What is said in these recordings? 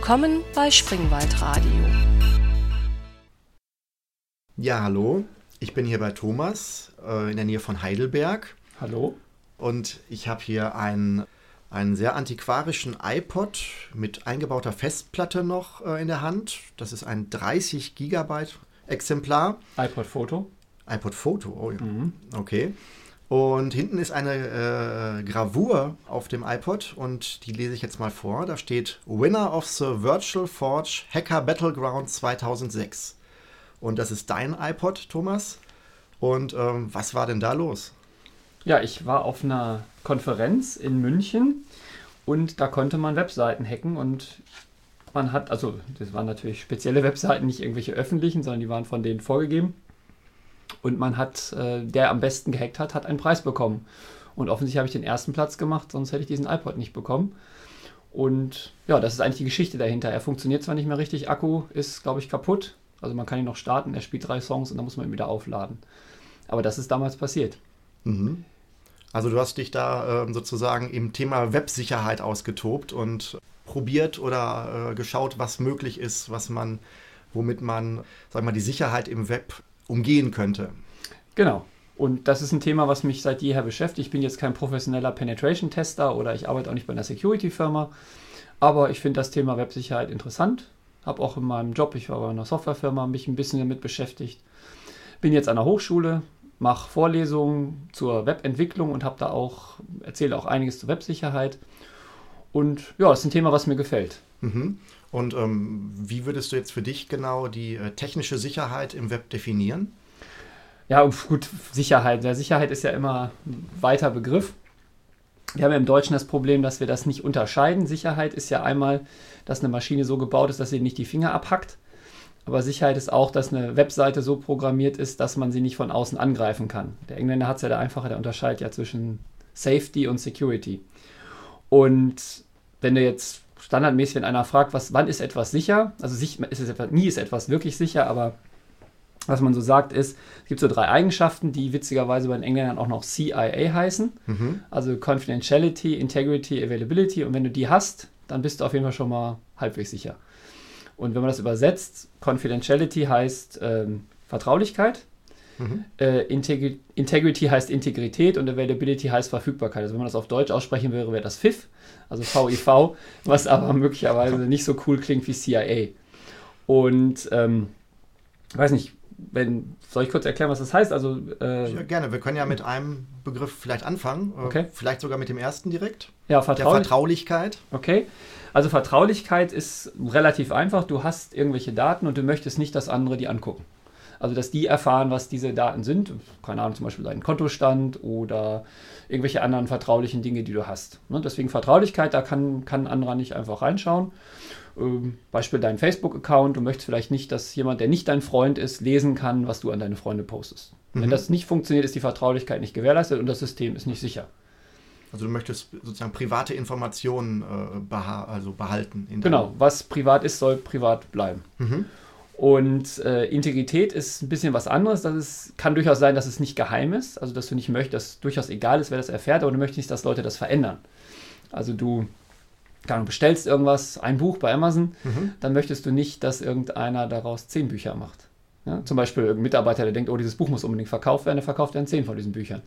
Willkommen bei Springwald Radio. Ja, hallo. Ich bin hier bei Thomas äh, in der Nähe von Heidelberg. Hallo. Und ich habe hier einen, einen sehr antiquarischen iPod mit eingebauter Festplatte noch äh, in der Hand. Das ist ein 30 Gigabyte Exemplar. iPod Foto. iPod Foto, oh ja. Mhm. Okay. Und hinten ist eine äh, Gravur auf dem iPod und die lese ich jetzt mal vor. Da steht Winner of the Virtual Forge Hacker Battleground 2006. Und das ist dein iPod, Thomas. Und ähm, was war denn da los? Ja, ich war auf einer Konferenz in München und da konnte man Webseiten hacken und man hat, also das waren natürlich spezielle Webseiten, nicht irgendwelche öffentlichen, sondern die waren von denen vorgegeben. Und man hat, äh, der am besten gehackt hat, hat einen Preis bekommen. Und offensichtlich habe ich den ersten Platz gemacht, sonst hätte ich diesen iPod nicht bekommen. Und ja, das ist eigentlich die Geschichte dahinter. Er funktioniert zwar nicht mehr richtig, Akku ist, glaube ich, kaputt. Also man kann ihn noch starten, er spielt drei Songs und dann muss man ihn wieder aufladen. Aber das ist damals passiert. Mhm. Also du hast dich da äh, sozusagen im Thema Websicherheit ausgetobt und probiert oder äh, geschaut, was möglich ist, was man, womit man, sag mal, die Sicherheit im Web umgehen könnte. Genau. Und das ist ein Thema, was mich seit jeher beschäftigt. Ich bin jetzt kein professioneller Penetration-Tester oder ich arbeite auch nicht bei einer Security-Firma. Aber ich finde das Thema Websicherheit interessant. Habe auch in meinem Job, ich war bei einer Softwarefirma, mich ein bisschen damit beschäftigt. Bin jetzt an der Hochschule, mache Vorlesungen zur Webentwicklung und habe da auch, erzähle auch einiges zur Websicherheit. Und ja, das ist ein Thema, was mir gefällt. Mhm. Und ähm, wie würdest du jetzt für dich genau die äh, technische Sicherheit im Web definieren? Ja, gut, Sicherheit. Ja, Sicherheit ist ja immer ein weiter Begriff. Wir haben ja im Deutschen das Problem, dass wir das nicht unterscheiden. Sicherheit ist ja einmal, dass eine Maschine so gebaut ist, dass sie nicht die Finger abhackt. Aber Sicherheit ist auch, dass eine Webseite so programmiert ist, dass man sie nicht von außen angreifen kann. Der Engländer hat es ja da einfacher, der unterscheidet ja zwischen Safety und Security. Und wenn du jetzt standardmäßig, wenn einer fragt, was, wann ist etwas sicher, also sich, ist es etwas, nie ist etwas wirklich sicher, aber was man so sagt ist, es gibt so drei Eigenschaften, die witzigerweise bei den Engländern auch noch CIA heißen, mhm. also Confidentiality, Integrity, Availability und wenn du die hast, dann bist du auf jeden Fall schon mal halbwegs sicher. Und wenn man das übersetzt, Confidentiality heißt ähm, Vertraulichkeit, Mhm. Äh, Integ Integrity heißt Integrität und Availability heißt Verfügbarkeit. Also wenn man das auf Deutsch aussprechen würde, wäre das FIF, also VIV, was aber möglicherweise nicht so cool klingt wie CIA. Und ähm, weiß nicht, wenn, soll ich kurz erklären, was das heißt? Also, äh, ja, gerne. Wir können ja mit einem Begriff vielleicht anfangen. Äh, okay. Vielleicht sogar mit dem ersten direkt. Ja, Vertraulich Der Vertraulichkeit. Okay. Also Vertraulichkeit ist relativ einfach. Du hast irgendwelche Daten und du möchtest nicht, dass andere die angucken. Also, dass die erfahren, was diese Daten sind. Keine Ahnung, zum Beispiel deinen Kontostand oder irgendwelche anderen vertraulichen Dinge, die du hast. Ne? Deswegen Vertraulichkeit, da kann, kann ein anderer nicht einfach reinschauen. Ähm, Beispiel dein Facebook-Account. Du möchtest vielleicht nicht, dass jemand, der nicht dein Freund ist, lesen kann, was du an deine Freunde postest. Mhm. Wenn das nicht funktioniert, ist die Vertraulichkeit nicht gewährleistet und das System ist nicht sicher. Also du möchtest sozusagen private Informationen äh, beha also behalten. genau, was privat ist, soll privat bleiben. Mhm. Und äh, Integrität ist ein bisschen was anderes. Das ist, kann durchaus sein, dass es nicht geheim ist. Also, dass du nicht möchtest, dass durchaus egal ist, wer das erfährt, aber du möchtest nicht, dass Leute das verändern. Also, du du bestellst irgendwas, ein Buch bei Amazon, mhm. dann möchtest du nicht, dass irgendeiner daraus zehn Bücher macht. Ja, zum Beispiel irgendein Mitarbeiter, der denkt, oh, dieses Buch muss unbedingt verkauft werden, der verkauft dann zehn von diesen Büchern.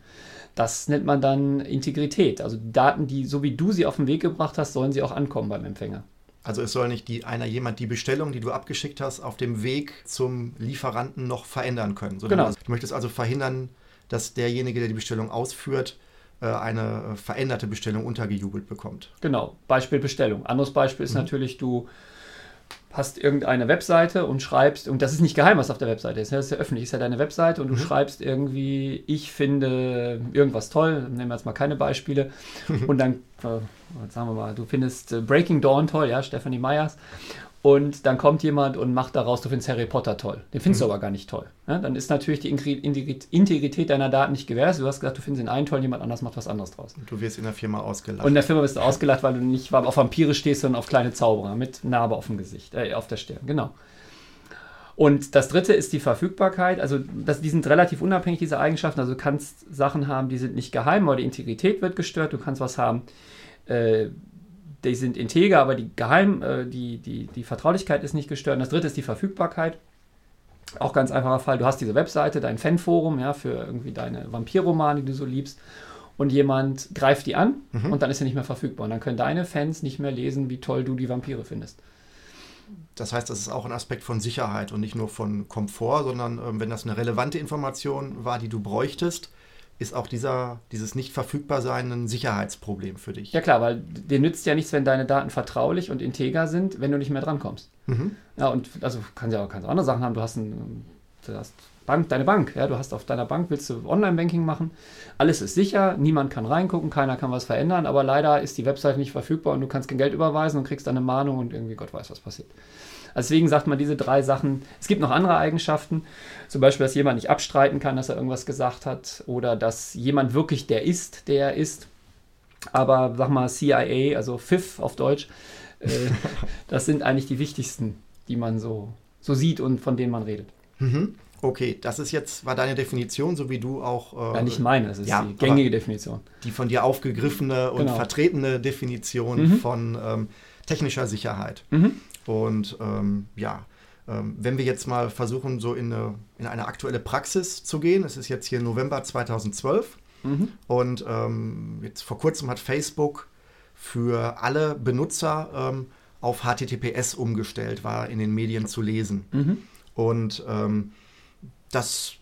Das nennt man dann Integrität. Also Daten, die, so wie du sie auf den Weg gebracht hast, sollen sie auch ankommen beim Empfänger. Also es soll nicht die, einer jemand die Bestellung, die du abgeschickt hast, auf dem Weg zum Lieferanten noch verändern können. Genau. du möchtest also verhindern, dass derjenige, der die Bestellung ausführt, äh, eine veränderte Bestellung untergejubelt bekommt. Genau, Beispiel Bestellung. Anderes Beispiel ist mhm. natürlich, du hast irgendeine Webseite und schreibst, und das ist nicht geheim, was auf der Webseite ist, ne? das ist ja öffentlich, ist ja deine Webseite und du mhm. schreibst irgendwie, ich finde irgendwas toll, nehmen wir jetzt mal keine Beispiele, und dann, äh, sagen wir mal, du findest äh, Breaking Dawn toll, ja, Stephanie Meyers, und dann kommt jemand und macht daraus, du findest Harry Potter toll. Den findest mhm. du aber gar nicht toll. Ja, dann ist natürlich die Integrität deiner Daten nicht gewährleistet. Du hast gesagt, du findest den einen toll, jemand anders macht was anderes draus. Und du wirst in der Firma ausgelacht. Und in der Firma wirst du ausgelacht, weil du nicht auf Vampire stehst, sondern auf kleine Zauberer mit Narbe auf dem Gesicht, äh, auf der Stirn. Genau. Und das dritte ist die Verfügbarkeit. Also das, die sind relativ unabhängig, diese Eigenschaften. Also du kannst Sachen haben, die sind nicht geheim, aber die Integrität wird gestört. Du kannst was haben, äh, die sind integer, aber die Geheim, äh, die, die, die Vertraulichkeit ist nicht gestört. Und das dritte ist die Verfügbarkeit. Auch ganz einfacher Fall. Du hast diese Webseite, dein Fanforum, ja, für irgendwie deine Vampirromane, die du so liebst. Und jemand greift die an Mhm. und dann ist sie nicht mehr verfügbar. Und dann können deine Fans nicht mehr lesen, wie toll du die Vampire findest. Das heißt, das ist auch ein Aspekt von Sicherheit und nicht nur von Komfort, sondern ähm, wenn das eine relevante Information war, die du bräuchtest, ist auch dieser, dieses Nicht-Verfügbar-Sein ein Sicherheitsproblem für dich. Ja klar, weil dir nützt ja nichts, wenn deine Daten vertraulich und integer sind, wenn du nicht mehr drankommst. Mhm. Ja, und also kannst ja auch kannst andere Sachen haben. Du hast, ein, du hast Bank, deine Bank, ja, du hast auf deiner Bank, willst du Online-Banking machen. Alles ist sicher, niemand kann reingucken, keiner kann was verändern, aber leider ist die Website nicht verfügbar und du kannst kein Geld überweisen und kriegst dann eine Mahnung und irgendwie Gott weiß, was passiert. Also Deswegen sagt man diese drei Sachen. Es gibt noch andere Eigenschaften, zum Beispiel, dass jemand nicht abstreiten kann, dass er irgendwas gesagt hat oder dass jemand wirklich der ist, der er ist. Aber sag mal CIA, also FIF auf Deutsch, äh, das sind eigentlich die wichtigsten, die man so, so sieht und von denen man redet. Mhm. Okay, das ist jetzt, war deine Definition, so wie du auch äh, Ja, nicht meine, das ist ja, die gängige Definition. die von dir aufgegriffene und Genau. vertretene Definition Mhm. von ähm, technischer Sicherheit. Mhm. Und ähm, ja, ähm, wenn wir jetzt mal versuchen, so in eine, in eine aktuelle Praxis zu gehen, es ist jetzt hier November 2012 Mhm. und ähm, jetzt vor kurzem hat Facebook für alle Benutzer ähm, auf HTTPS umgestellt, war in den Medien zu lesen. Mhm. Und ähm, das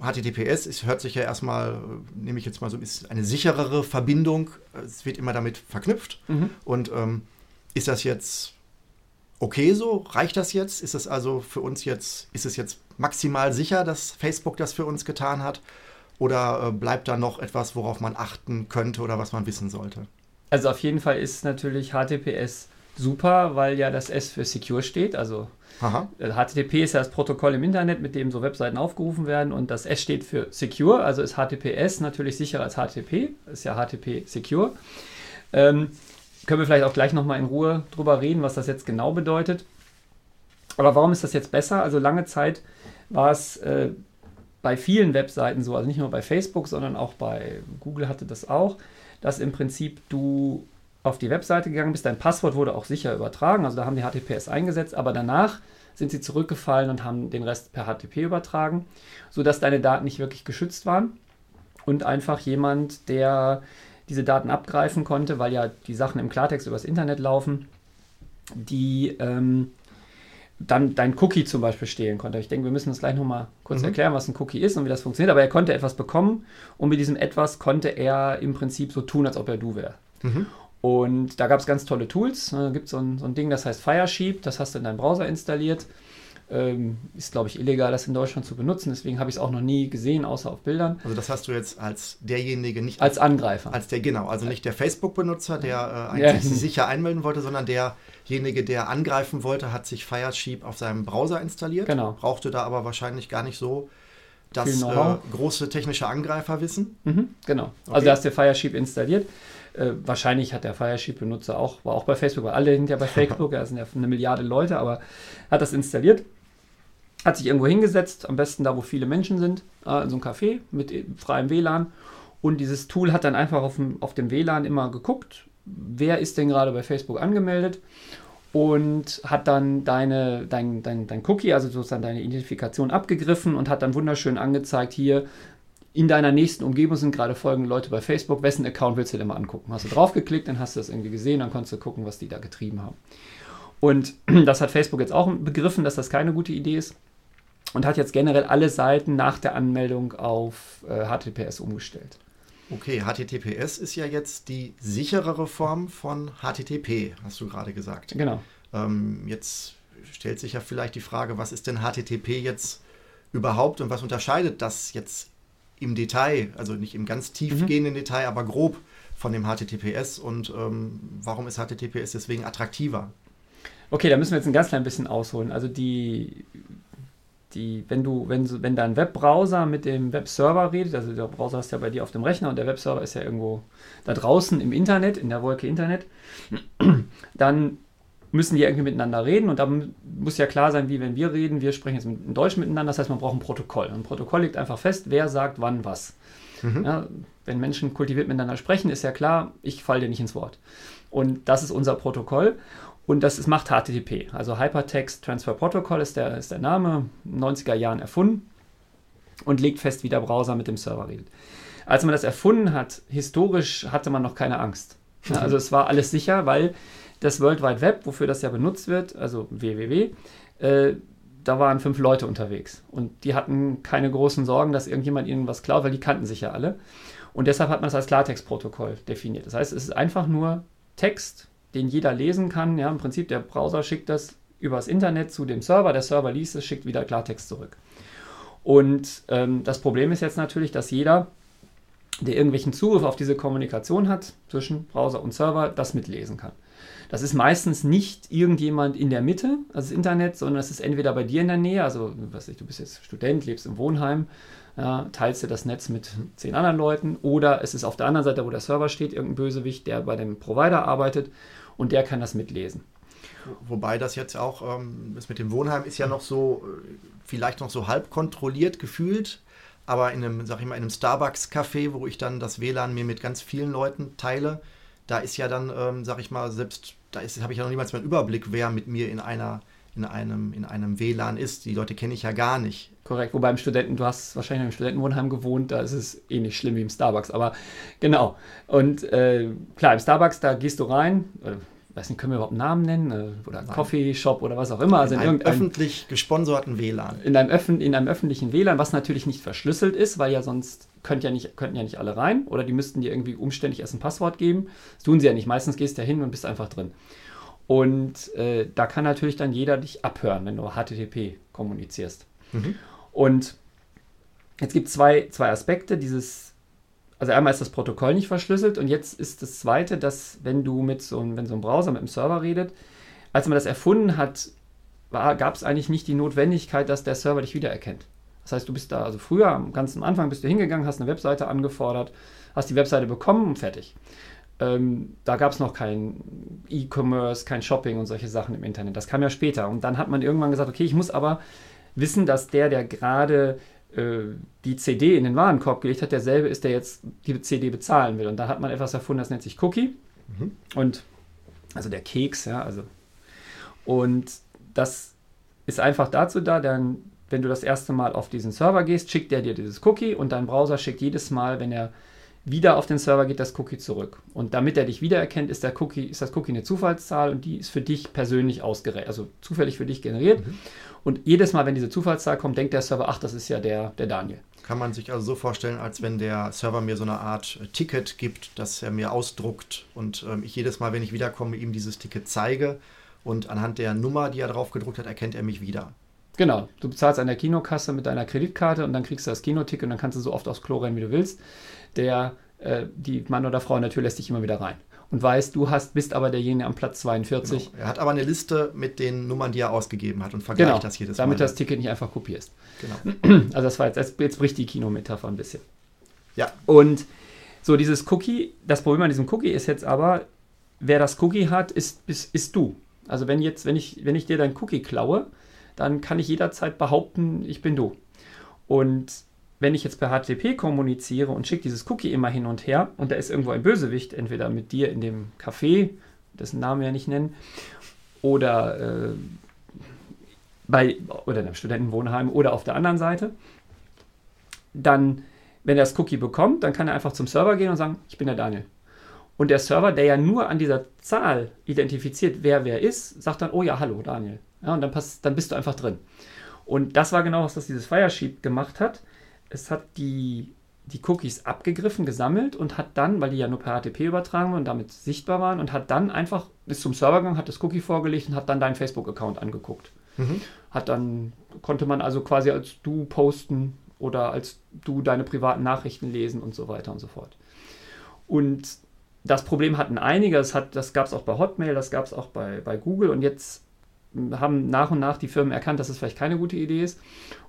HTTPS ist, hört sich ja erstmal, äh, nehme ich jetzt mal so, ist eine sicherere Verbindung. Es wird immer damit verknüpft. Mhm. Und ähm, ist das jetzt okay so? Reicht das jetzt? Ist es also für uns jetzt, ist es jetzt maximal sicher, dass Facebook das für uns getan hat? Oder äh, bleibt da noch etwas, worauf man achten könnte oder was man wissen sollte? Also auf jeden Fall ist natürlich HTTPS super, weil ja das S für Secure steht. Also Aha. äh, HTTP ist ja das Protokoll im Internet, mit dem so Webseiten aufgerufen werden und das S steht für Secure, also ist HTTPS natürlich sicherer als HTTP, ist ja HTTP Secure. Ähm, können wir vielleicht auch gleich nochmal in Ruhe drüber reden, was das jetzt genau bedeutet. Aber warum ist das jetzt besser? Also lange Zeit war es äh, bei vielen Webseiten so, also nicht nur bei Facebook, sondern auch bei Google hatte das auch, dass im Prinzip du auf die Webseite gegangen bist, dein Passwort wurde auch sicher übertragen, also da haben die HTTPS eingesetzt, aber danach sind sie zurückgefallen und haben den Rest per HTTP übertragen, sodass deine Daten nicht wirklich geschützt waren und einfach jemand, der diese Daten abgreifen konnte, weil ja die Sachen im Klartext übers Internet laufen, die ähm, dann dein Cookie zum Beispiel stehlen konnte. Ich denke, wir müssen uns gleich nochmal kurz Mhm. erklären, was ein Cookie ist und wie das funktioniert. Aber er konnte etwas bekommen und mit diesem etwas konnte er im Prinzip so tun, als ob er du wäre. Mhm. Und da gab es ganz tolle Tools. Da gibt so ein, so ein Ding, das heißt Firesheep. Das hast du in deinem Browser installiert. Ähm, ist, glaube ich, illegal, das in Deutschland zu benutzen. Deswegen habe ich es auch noch nie gesehen, außer auf Bildern. Also das hast du jetzt als derjenige nicht Als Angreifer. Als der, genau, also nicht der Facebook-Benutzer, der äh, Ja. eigentlich sich sicher einmelden wollte, sondern derjenige, der angreifen wollte, hat sich Firesheep auf seinem Browser installiert. Genau. Brauchte da aber wahrscheinlich gar nicht so das äh, große technische Angreiferwissen. Mhm, genau. Okay. Also da hast du Firesheep installiert. Äh, wahrscheinlich hat der Firesheep-Benutzer auch, war auch bei Facebook, weil alle sind ja bei Facebook, da sind ja eine Milliarde Leute, aber hat das installiert, hat sich irgendwo hingesetzt, am besten da, wo viele Menschen sind, äh, in so ein Café mit freiem WLAN. Und dieses Tool hat dann einfach auf dem, auf dem WLAN immer geguckt, wer ist denn gerade bei Facebook angemeldet und hat dann deine, dein, dein, dein Cookie, also sozusagen deine Identifikation abgegriffen und hat dann wunderschön angezeigt, hier in deiner nächsten Umgebung sind gerade folgende Leute bei Facebook, wessen Account willst du dir mal angucken? Hast du draufgeklickt, dann hast du das irgendwie gesehen, dann konntest du gucken, was die da getrieben haben. Und das hat Facebook jetzt auch begriffen, dass das keine gute Idee ist und hat jetzt generell alle Seiten nach der Anmeldung auf äh, HTTPS umgestellt. Okay, HTTPS ist ja jetzt die sicherere Form von HTTP, hast du gerade gesagt. Genau. Ähm, jetzt stellt sich ja vielleicht die Frage, was ist denn HTTP jetzt überhaupt und was unterscheidet das jetzt im Detail, also nicht im ganz tiefgehenden Detail, aber grob von dem HTTPS und ähm, warum ist HTTPS deswegen attraktiver? Okay, da müssen wir jetzt ein ganz klein bisschen ausholen. Also die, die, wenn du, wenn, wenn dein Webbrowser mit dem Webserver redet, also der Browser ist ja bei dir auf dem Rechner und der Webserver ist ja irgendwo da draußen im Internet, in der Wolke Internet, dann müssen die irgendwie miteinander reden und da muss ja klar sein, wie wenn wir reden, wir sprechen jetzt in Deutsch miteinander, das heißt, man braucht ein Protokoll. Ein Protokoll legt einfach fest, wer sagt wann was. Mhm. Ja, wenn Menschen kultiviert miteinander sprechen, ist ja klar, ich falle dir nicht ins Wort. Und das ist unser Protokoll. Und das ist, macht HTTP. Also Hypertext Transfer Protocol ist der, ist der Name, in den 90er Jahren erfunden und legt fest, wie der Browser mit dem Server redet. Als man das erfunden hat, historisch hatte man noch keine Angst. Ja, also es war alles sicher, weil das World Wide Web, wofür das ja benutzt wird, also www, äh, da waren fünf Leute unterwegs. Und die hatten keine großen Sorgen, dass irgendjemand ihnen was klaut, weil die kannten sich ja alle. Und deshalb hat man es als Klartextprotokoll definiert. Das heißt, es ist einfach nur Text, den jeder lesen kann. Ja, im Prinzip der Browser schickt das übers Internet zu dem Server, der Server liest es, schickt wieder Klartext zurück. Und ähm, das Problem ist jetzt natürlich, dass jeder, der irgendwelchen Zugriff auf diese Kommunikation hat zwischen Browser und Server, das mitlesen kann. Das ist meistens nicht irgendjemand in der Mitte, also das Internet, sondern es ist entweder bei dir in der Nähe, also was ich, du bist jetzt Student, lebst im Wohnheim, ja, teilst du das Netz mit zehn anderen Leuten, oder es ist auf der anderen Seite, wo der Server steht, irgendein Bösewicht, der bei dem Provider arbeitet und der kann das mitlesen. Wobei das jetzt auch, ähm, das mit dem Wohnheim ist ja noch so, äh, vielleicht noch so halb kontrolliert gefühlt, aber in einem, sag ich mal, in einem Starbucks-Café, wo ich dann das WLAN mir mit ganz vielen Leuten teile, da ist ja dann, ähm, sag ich mal, selbst, da habe ich ja noch niemals mehr einen Überblick, wer mit mir in einer in einem, in einem WLAN ist. Die Leute kenne ich ja gar nicht. Korrekt, wobei im Studenten, du hast wahrscheinlich im Studentenwohnheim gewohnt, da ist es ähnlich eh schlimm wie im Starbucks, aber genau. Und äh, klar, im Starbucks, da gehst du rein, oder, weiß nicht, können wir überhaupt einen Namen nennen? Äh, oder Coffee Shop oder was auch immer. Also in, in einem öffentlich gesponserten WLAN. In einem, Öffn in einem öffentlichen WLAN, was natürlich nicht verschlüsselt ist, weil ja sonst könnt ja nicht, könnten ja nicht alle rein oder die müssten dir irgendwie umständlich erst ein Passwort geben. Das tun sie ja nicht. Meistens gehst du ja hin und bist einfach drin. Und äh, da kann natürlich dann jeder dich abhören, wenn du HTTP kommunizierst. Mhm. Und jetzt gibt es zwei, zwei Aspekte. Dieses, also einmal ist das Protokoll nicht verschlüsselt und jetzt ist das zweite, dass wenn du mit so einem, wenn so ein Browser mit einem Server redet, als man das erfunden hat, gab es eigentlich nicht die Notwendigkeit, dass der Server dich wiedererkennt. Das heißt, du bist da, also früher, am ganzen Anfang bist du hingegangen, hast eine Webseite angefordert, hast die Webseite bekommen und fertig. Ähm, da gab es noch kein E-Commerce, kein Shopping und solche Sachen im Internet. Das kam ja später. Und dann hat man irgendwann gesagt, okay, ich muss aber wissen, dass der, der gerade äh, die CD in den Warenkorb gelegt hat, derselbe ist, der jetzt die CD bezahlen will. Und da hat man etwas erfunden, das nennt sich Cookie. Mhm. Und also der Keks, ja, also. Und das ist einfach dazu da, dann, wenn du das erste Mal auf diesen Server gehst, schickt er dir dieses Cookie und dein Browser schickt jedes Mal, wenn er wieder auf den Server geht das Cookie zurück. Und damit er dich wiedererkennt, ist, der Cookie, ist das Cookie eine Zufallszahl und die ist für dich persönlich ausgerechnet, also zufällig für dich generiert. Mhm. Und jedes Mal, wenn diese Zufallszahl kommt, denkt der Server, ach, das ist ja der, der Daniel. Kann man sich also so vorstellen, als wenn der Server mir so eine Art äh, Ticket gibt, das er mir ausdruckt und ähm, ich jedes Mal, wenn ich wiederkomme, ihm dieses Ticket zeige und anhand der Nummer, die er drauf gedruckt hat, erkennt er mich wieder. Genau, du bezahlst an der Kinokasse mit deiner Kreditkarte und dann kriegst du das Kinoticket und dann kannst du so oft aufs Klo rennen, wie du willst der, äh, die Mann oder Frau natürlich lässt dich immer wieder rein. Und weiß, du hast, bist aber derjenige am Platz 42. Genau. Er hat aber eine Liste mit den Nummern, die er ausgegeben hat und vergleicht genau, das jedes Mal. Damit du das Ticket nicht einfach kopierst. Genau. Also das war jetzt, jetzt, jetzt bricht die Kinometapher ein bisschen. Ja. Und so dieses Cookie, das Problem an diesem Cookie ist jetzt aber, wer das Cookie hat, ist, ist, ist du. Also wenn jetzt, wenn ich, wenn ich dir dein Cookie klaue, dann kann ich jederzeit behaupten, ich bin du. Und wenn ich jetzt per HTTP kommuniziere und schicke dieses Cookie immer hin und her und da ist irgendwo ein Bösewicht, entweder mit dir in dem Café, dessen Namen wir ja nicht nennen, oder äh, bei oder in einem Studentenwohnheim oder auf der anderen Seite, dann, wenn er das Cookie bekommt, dann kann er einfach zum Server gehen und sagen, ich bin der Daniel. Und der Server, der ja nur an dieser Zahl identifiziert, wer wer ist, sagt dann, oh ja, hallo Daniel. Ja, und dann, passt, dann bist du einfach drin. Und das war genau, was das dieses Firesheet gemacht hat es hat die, die Cookies abgegriffen, gesammelt und hat dann, weil die ja nur per HTTP übertragen waren und damit sichtbar waren, und hat dann einfach bis zum Server gegangen, hat das Cookie vorgelegt und hat dann deinen Facebook-Account angeguckt. Mhm. Hat dann, konnte man also quasi als du posten oder als du deine privaten Nachrichten lesen und so weiter und so fort. Und das Problem hatten einige, das, das gab es auch bei Hotmail, das gab es auch bei, bei Google und jetzt haben nach und nach die Firmen erkannt, dass es vielleicht keine gute Idee ist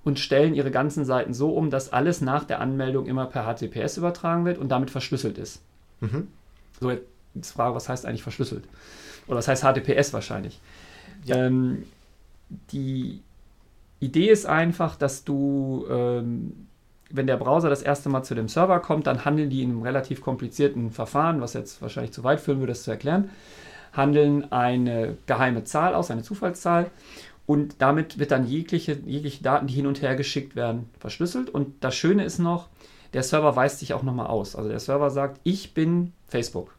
und stellen ihre ganzen Seiten so um, dass alles nach der Anmeldung immer per HTTPS übertragen wird und damit verschlüsselt ist. Mhm. So, jetzt Frage, was heißt eigentlich verschlüsselt? Oder was heißt HTTPS wahrscheinlich? Ja. Ähm, die Idee ist einfach, dass du ähm, wenn der Browser das erste Mal zu dem Server kommt, dann handeln die in einem relativ komplizierten Verfahren, was jetzt wahrscheinlich zu weit führen würde, das zu erklären, handeln eine geheime Zahl aus, eine Zufallszahl. Und damit wird dann jegliche, jegliche Daten, die hin und her geschickt werden, verschlüsselt. Und das Schöne ist noch, der Server weist sich auch nochmal aus. Also der Server sagt, ich bin Facebook.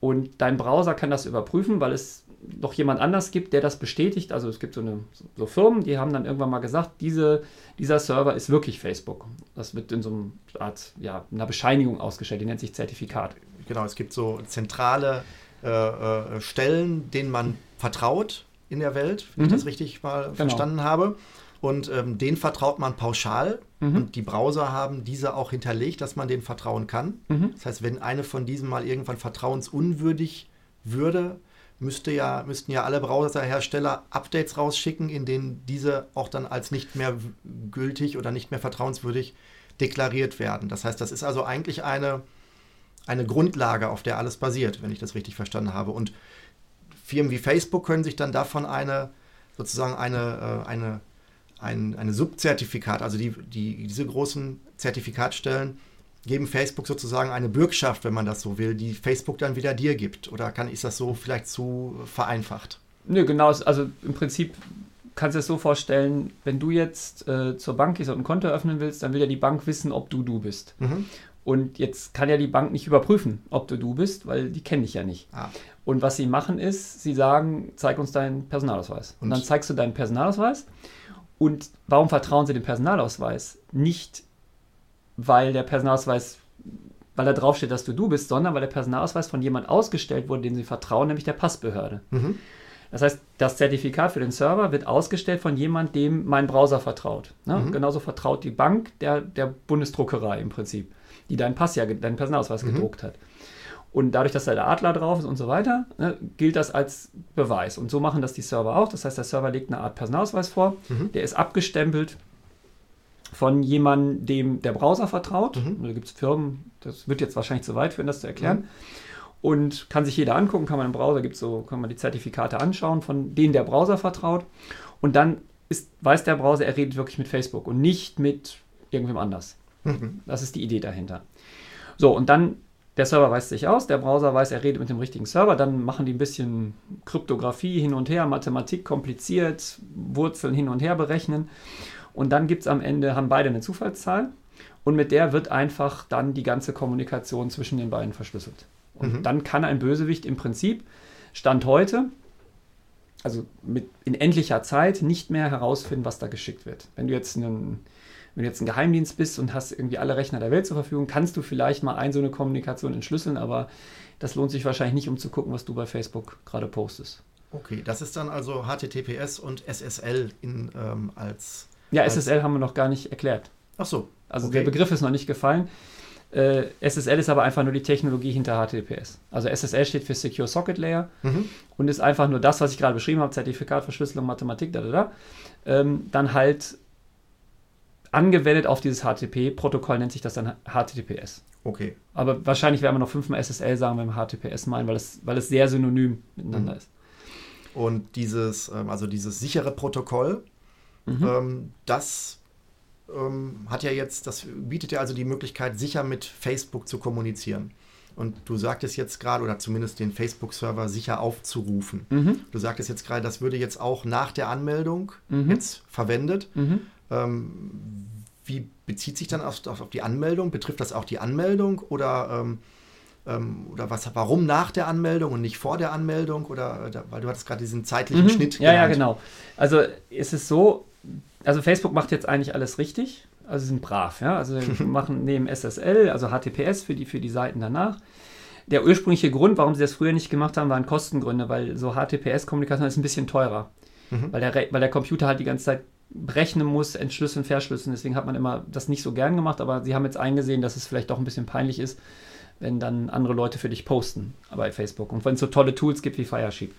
Und dein Browser kann das überprüfen, weil es noch jemand anders gibt, der das bestätigt. Also es gibt so, eine, so Firmen, die haben dann irgendwann mal gesagt, diese, dieser Server ist wirklich Facebook. Das wird in so einer Art, ja, einer Bescheinigung ausgestellt, die nennt sich Zertifikat. Genau, es gibt so zentrale äh, äh, Stellen, denen man vertraut in der Welt, wenn mhm. ich das richtig mal genau. verstanden habe. Und ähm, denen vertraut man pauschal. Mhm. Und die Browser haben diese auch hinterlegt, dass man denen vertrauen kann. Mhm. Das heißt, wenn eine von diesen mal irgendwann vertrauensunwürdig würde, müsste ja, müssten ja alle Browserhersteller Updates rausschicken, in denen diese auch dann als nicht mehr gültig oder nicht mehr vertrauenswürdig deklariert werden. Das heißt, das ist also eigentlich eine, eine Grundlage, auf der alles basiert, wenn ich das richtig verstanden habe. Und Firmen wie Facebook können sich dann davon eine sozusagen eine, äh, eine ein eine Subzertifikat, also die, die, diese großen Zertifikatstellen geben Facebook sozusagen eine Bürgschaft, wenn man das so will, die Facebook dann wieder dir gibt. Oder kann ist das so vielleicht zu vereinfacht? Nö, genau. Also im Prinzip kannst du es so vorstellen, wenn du jetzt äh, zur Bank gehst und ein Konto öffnen willst, dann will ja die Bank wissen, ob du du bist. Mhm. Und jetzt kann ja die Bank nicht überprüfen, ob du du bist, weil die kennen dich ja nicht. Ah. Und was sie machen ist, sie sagen, zeig uns deinen Personalausweis. Und, und dann zeigst du deinen Personalausweis und warum vertrauen Sie dem Personalausweis? Nicht, weil der Personalausweis, weil da draufsteht, dass du du bist, sondern weil der Personalausweis von jemand ausgestellt wurde, dem Sie vertrauen, nämlich der Passbehörde. Mhm. Das heißt, das Zertifikat für den Server wird ausgestellt von jemand, dem mein Browser vertraut. Ne? Mhm. Genauso vertraut die Bank der, der Bundesdruckerei im Prinzip, die deinen Pass ja, deinen Personalausweis mhm. gedruckt hat. Und dadurch, dass da der Adler drauf ist und so weiter, ne, gilt das als Beweis. Und so machen das die Server auch. Das heißt, der Server legt eine Art Personalausweis vor, mhm. der ist abgestempelt von jemandem, dem der Browser vertraut. Mhm. Da gibt es Firmen, das wird jetzt wahrscheinlich zu weit führen, das zu erklären. Mhm. Und kann sich jeder angucken, kann man im Browser, gibt's so, kann man die Zertifikate anschauen, von denen der Browser vertraut. Und dann ist, weiß der Browser, er redet wirklich mit Facebook und nicht mit irgendwem anders. Mhm. Das ist die Idee dahinter. So, und dann der Server weist sich aus, der Browser weiß, er redet mit dem richtigen Server, dann machen die ein bisschen Kryptographie hin und her, Mathematik kompliziert, Wurzeln hin und her berechnen. Und dann gibt es am Ende, haben beide eine Zufallszahl und mit der wird einfach dann die ganze Kommunikation zwischen den beiden verschlüsselt. Und mhm. dann kann ein Bösewicht im Prinzip, Stand heute, also mit, in endlicher Zeit, nicht mehr herausfinden, was da geschickt wird. Wenn du jetzt einen wenn du jetzt ein Geheimdienst bist und hast irgendwie alle Rechner der Welt zur Verfügung, kannst du vielleicht mal ein so eine Kommunikation entschlüsseln, aber das lohnt sich wahrscheinlich nicht, um zu gucken, was du bei Facebook gerade postest. Okay, das ist dann also HTTPS und SSL in, ähm, als. Ja, als SSL haben wir noch gar nicht erklärt. Ach so. Also okay. der Begriff ist noch nicht gefallen. Äh, SSL ist aber einfach nur die Technologie hinter HTTPS. Also SSL steht für Secure Socket Layer mhm. und ist einfach nur das, was ich gerade beschrieben habe: Zertifikat, Verschlüsselung, Mathematik, da, da, da. Ähm, dann halt angewendet auf dieses HTTP-Protokoll nennt sich das dann HTTPS. Okay. Aber wahrscheinlich werden wir noch fünfmal SSL sagen, wenn wir HTTPS meinen, weil es, weil es sehr synonym miteinander mhm. ist. Und dieses, ähm, also dieses sichere Protokoll, mhm. ähm, das ähm, hat ja jetzt, das bietet ja also die Möglichkeit, sicher mit Facebook zu kommunizieren. Und du sagtest jetzt gerade, oder zumindest den Facebook-Server sicher aufzurufen. Mhm. Du sagtest jetzt gerade, das würde jetzt auch nach der Anmeldung mhm. jetzt verwendet. Mhm. Ähm, wie bezieht sich dann auf, auf, auf, die Anmeldung? Betrifft das auch die Anmeldung oder, ähm, ähm, oder was, warum nach der Anmeldung und nicht vor der Anmeldung? Oder äh, weil du hattest gerade diesen zeitlichen mhm. Schnitt. Ja, genannt. ja, genau. Also ist es so, also Facebook macht jetzt eigentlich alles richtig. Also sie sind brav, ja. Also machen neben SSL, also HTTPS für die, für die Seiten danach. Der ursprüngliche Grund, warum sie das früher nicht gemacht haben, waren Kostengründe, weil so HTTPS-Kommunikation ist ein bisschen teurer. Mhm. Weil, der, weil der Computer halt die ganze Zeit berechnen muss, entschlüsseln, verschlüsseln. Deswegen hat man immer das nicht so gern gemacht, aber sie haben jetzt eingesehen, dass es vielleicht doch ein bisschen peinlich ist, wenn dann andere Leute für dich posten bei Facebook. Und wenn es so tolle Tools gibt wie Firesheep.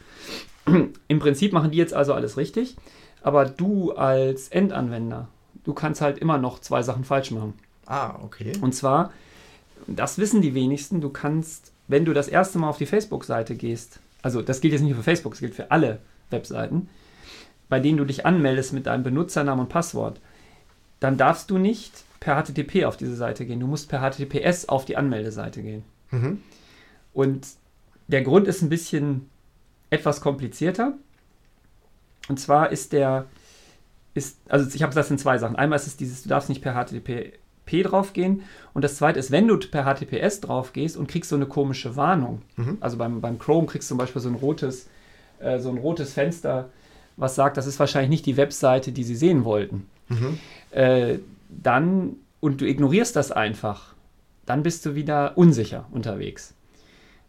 Im Prinzip machen die jetzt also alles richtig, aber du als Endanwender, du kannst halt immer noch zwei Sachen falsch machen. Ah, okay. Und zwar, das wissen die wenigsten, du kannst, wenn du das erste Mal auf die Facebook-Seite gehst, also das gilt jetzt nicht nur für Facebook, das gilt für alle Webseiten, bei denen du dich anmeldest mit deinem Benutzernamen und Passwort, dann darfst du nicht per HTTP auf diese Seite gehen. Du musst per HTTPS auf die Anmeldeseite gehen. Mhm. Und der Grund ist ein bisschen etwas komplizierter. Und zwar ist der, ist, also ich habe das in zwei Sachen. Einmal ist es dieses, du darfst nicht per HTTP draufgehen. Und das zweite ist, wenn du per HTTPS drauf gehst und kriegst so eine komische Warnung. Mhm. Also beim, beim Chrome kriegst du zum Beispiel so ein rotes, äh, so ein rotes Fenster, was sagt, das ist wahrscheinlich nicht die Webseite, die sie sehen wollten. Mhm. Äh, dann, und du ignorierst das einfach, dann bist du wieder unsicher unterwegs.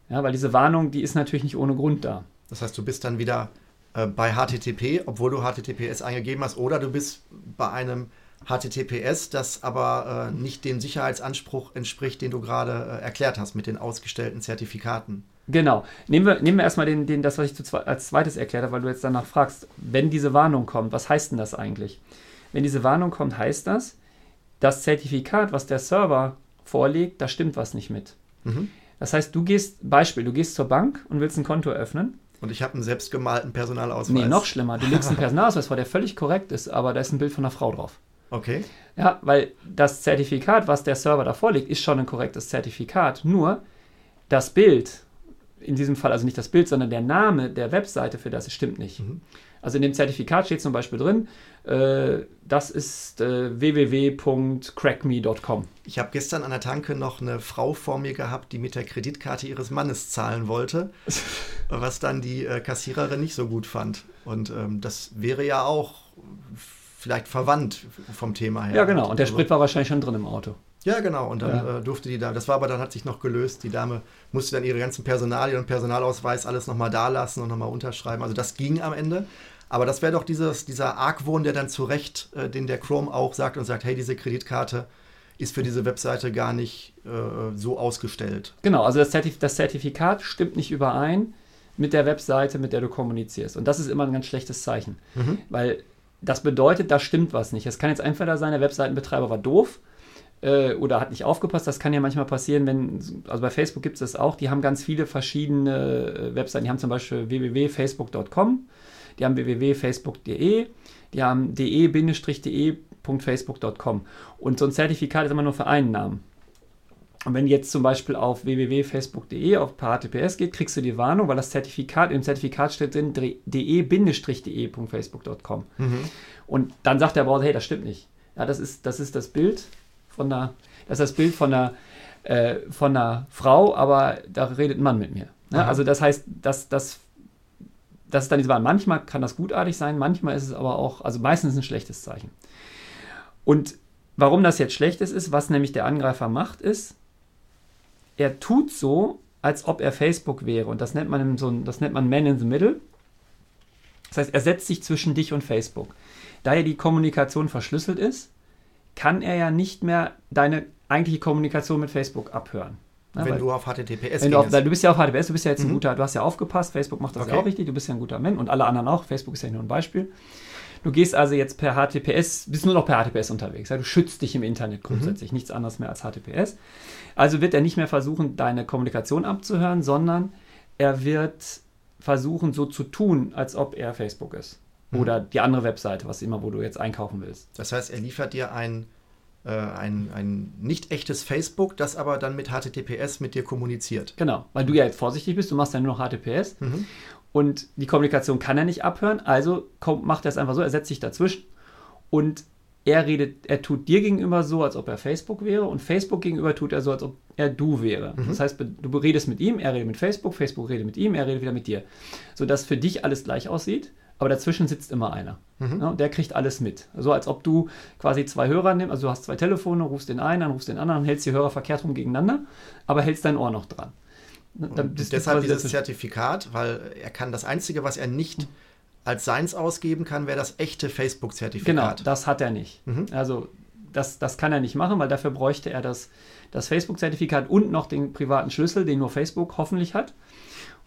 Ja, weil diese Warnung, die ist natürlich nicht ohne Grund da. Das heißt, du bist dann wieder äh, bei HTTP, obwohl du HTTPS eingegeben hast, oder du bist bei einem HTTPS, das aber äh, nicht dem Sicherheitsanspruch entspricht, den du gerade äh, erklärt hast mit den ausgestellten Zertifikaten. Genau. Nehmen wir, nehmen wir erstmal den, den, das, was ich zu, als zweites erklärt habe, weil du jetzt danach fragst, wenn diese Warnung kommt, was heißt denn das eigentlich? Wenn diese Warnung kommt, heißt das, das Zertifikat, was der Server vorlegt, da stimmt was nicht mit. Mhm. Das heißt, du gehst, Beispiel, du gehst zur Bank und willst ein Konto öffnen. Und ich habe einen selbstgemalten Personalausweis. Nee, noch schlimmer. Du legst einen Personalausweis vor, der völlig korrekt ist, aber da ist ein Bild von einer Frau drauf. Okay. Ja, weil das Zertifikat, was der Server da vorlegt, ist schon ein korrektes Zertifikat. Nur das Bild, in diesem Fall also nicht das Bild, sondern der Name der Webseite für das stimmt nicht. Mhm. Also in dem Zertifikat steht zum Beispiel drin, äh, das ist äh, www.crackme.com. Ich habe gestern an der Tanke noch eine Frau vor mir gehabt, die mit der Kreditkarte ihres Mannes zahlen wollte, was dann die äh, Kassiererin nicht so gut fand. Und ähm, das wäre ja auch vielleicht verwandt vom Thema her. Ja, genau. Und der Also- Sprit war wahrscheinlich schon drin im Auto. Ja, genau. Und dann Ja. äh, durfte die da, das war aber dann hat sich noch gelöst. Die Dame musste dann ihre ganzen Personalien und Personalausweis alles nochmal da lassen und nochmal unterschreiben. Also das ging am Ende. Aber das wäre doch dieses, dieser Argwohn, der dann zu Recht, äh, den der Chrome auch sagt und sagt, hey, diese Kreditkarte ist für diese Webseite gar nicht äh, so ausgestellt. Genau, also das, Zertif das Zertifikat stimmt nicht überein mit der Webseite, mit der du kommunizierst. Und das ist immer ein ganz schlechtes Zeichen. Mhm. Weil das bedeutet, da stimmt was nicht. Es kann jetzt entweder sein, der Webseitenbetreiber war doof äh, oder hat nicht aufgepasst. Das kann ja manchmal passieren, wenn, also bei Facebook gibt es das auch, die haben ganz viele verschiedene äh, Webseiten. Die haben zum Beispiel www.facebook.com, die haben www.facebook.de, die haben de-de.facebook.com. Und so ein Zertifikat ist immer nur für einen Namen. Und wenn jetzt zum Beispiel auf www.facebook.de auf HTTPS geht, kriegst du die Warnung, weil das Zertifikat, im Zertifikat steht drin de-de.com. Mhm. Und dann sagt der Browser, hey, das stimmt nicht. Ja, das ist das, ist das Bild von einer, das ist das Bild von einer, äh, von einer Frau, aber da redet ein Mann mit mir. Aha. also das heißt, dass das, das ist dann diese Wahl. Manchmal kann das gutartig sein, manchmal ist es aber auch, also meistens ein schlechtes Zeichen. Und warum das jetzt schlecht ist, ist, was nämlich der Angreifer macht, ist, er tut so, als ob er Facebook wäre. Und das nennt man so ein, das nennt man Man in the Middle. Das heißt, er setzt sich zwischen dich und Facebook. Da ja die Kommunikation verschlüsselt ist, kann er ja nicht mehr deine eigentliche Kommunikation mit Facebook abhören. Ja, Wenn weil- du auf HTTPS wenn du, auf, du bist ja auf HTTPS, du bist ja jetzt ein Mhm. guter, du hast ja aufgepasst, Facebook macht das Okay. ja auch richtig, du bist ja ein guter Mann und alle anderen auch, Facebook ist ja nur ein Beispiel. Du gehst also jetzt per HTTPS, bist nur noch per HTTPS unterwegs, ja, du schützt dich im Internet grundsätzlich, nichts anderes mehr als HTTPS. Also wird er nicht mehr versuchen, deine Kommunikation abzuhören, sondern er wird versuchen, so zu tun, als ob er Facebook ist. Mhm. Oder die andere Webseite, was immer, wo du jetzt einkaufen willst. Das heißt, er liefert dir ein, äh, ein, ein nicht echtes Facebook, das aber dann mit HTTPS mit dir kommuniziert. Genau, weil du ja jetzt vorsichtig bist, du machst ja nur noch HTTPS. Mhm. Und die Kommunikation kann er nicht abhören, also kommt, macht er es einfach so, er setzt sich dazwischen und er redet, er tut dir gegenüber so, als ob er Facebook wäre und Facebook gegenüber tut er so, als ob er du wäre. Das heißt, du redest mit ihm, er redet mit Facebook, Facebook redet mit ihm, er redet wieder mit dir. Sodass für dich alles gleich aussieht, aber dazwischen sitzt immer einer. Mhm. Ja, der kriegt alles mit. So als ob du quasi zwei Hörer nimmst, also du hast zwei Telefone, rufst den einen, dann rufst den anderen, hältst die Hörer verkehrt rum gegeneinander, aber hältst dein Ohr noch dran. Deshalb dieses dazwischen. Zertifikat, weil er kann das Einzige, was er nicht als seins ausgeben kann, wäre das echte Genau, Facebook-Zertifikat. das hat er nicht. Mhm. Also das, das kann er nicht machen, weil dafür bräuchte er das, das Facebook-Zertifikat und noch den privaten Schlüssel, den nur Facebook hoffentlich hat.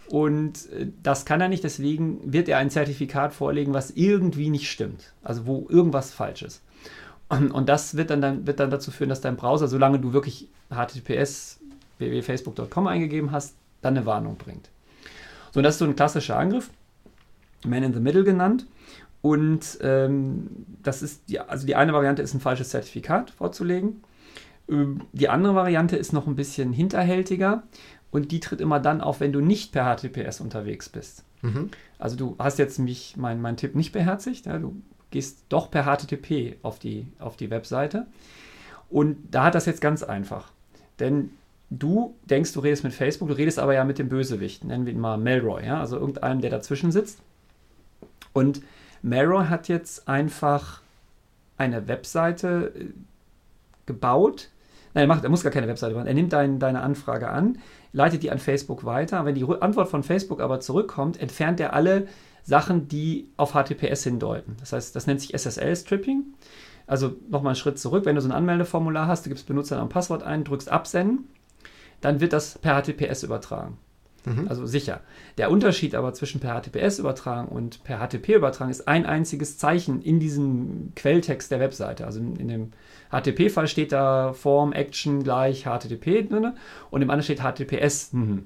Und äh, das kann er nicht, deswegen wird er ein Zertifikat vorlegen, was irgendwie nicht stimmt. Also wo irgendwas falsch ist. Und, und das wird dann, dann, wird dann dazu führen, dass dein Browser, solange du wirklich https www.facebook.com eingegeben hast, dann eine Warnung bringt. So, und das ist so ein klassischer Angriff, Man in the Middle genannt. Und ähm, das ist die, also die eine Variante ist ein falsches Zertifikat vorzulegen. Ähm, die andere Variante ist noch ein bisschen hinterhältiger und die tritt immer dann auf, wenn du nicht per HTTPS unterwegs bist. Mhm. Also du hast jetzt mich mein, mein Tipp nicht beherzigt, ja, du gehst doch per HTTP auf die, auf die Webseite. Und da hat das jetzt ganz einfach. Denn du denkst, du redest mit Facebook, du redest aber ja mit dem Bösewicht, nennen wir ihn mal Melroy, ja? also irgendeinem, der dazwischen sitzt. Und Melroy hat jetzt einfach eine Webseite äh, gebaut. Nein, er, macht, er muss gar keine Webseite machen. Er nimmt dein, deine Anfrage an, leitet die an Facebook weiter. Wenn die Antwort von Facebook aber zurückkommt, entfernt er alle Sachen, die auf HTTPS hindeuten. Das heißt, das nennt sich SSL-Stripping. Also nochmal einen Schritt zurück. Wenn du so ein Anmeldeformular hast, du gibst Benutzer ein Passwort ein, drückst Absenden, dann wird das per HTTPS übertragen. Mhm. Also sicher. Der Unterschied aber zwischen per HTTPS übertragen und per HTTP übertragen ist ein einziges Zeichen in diesem Quelltext der Webseite. Also in dem HTTP-Fall steht da Form, Action gleich HTTP drin und im anderen steht HTTPS. Mhm.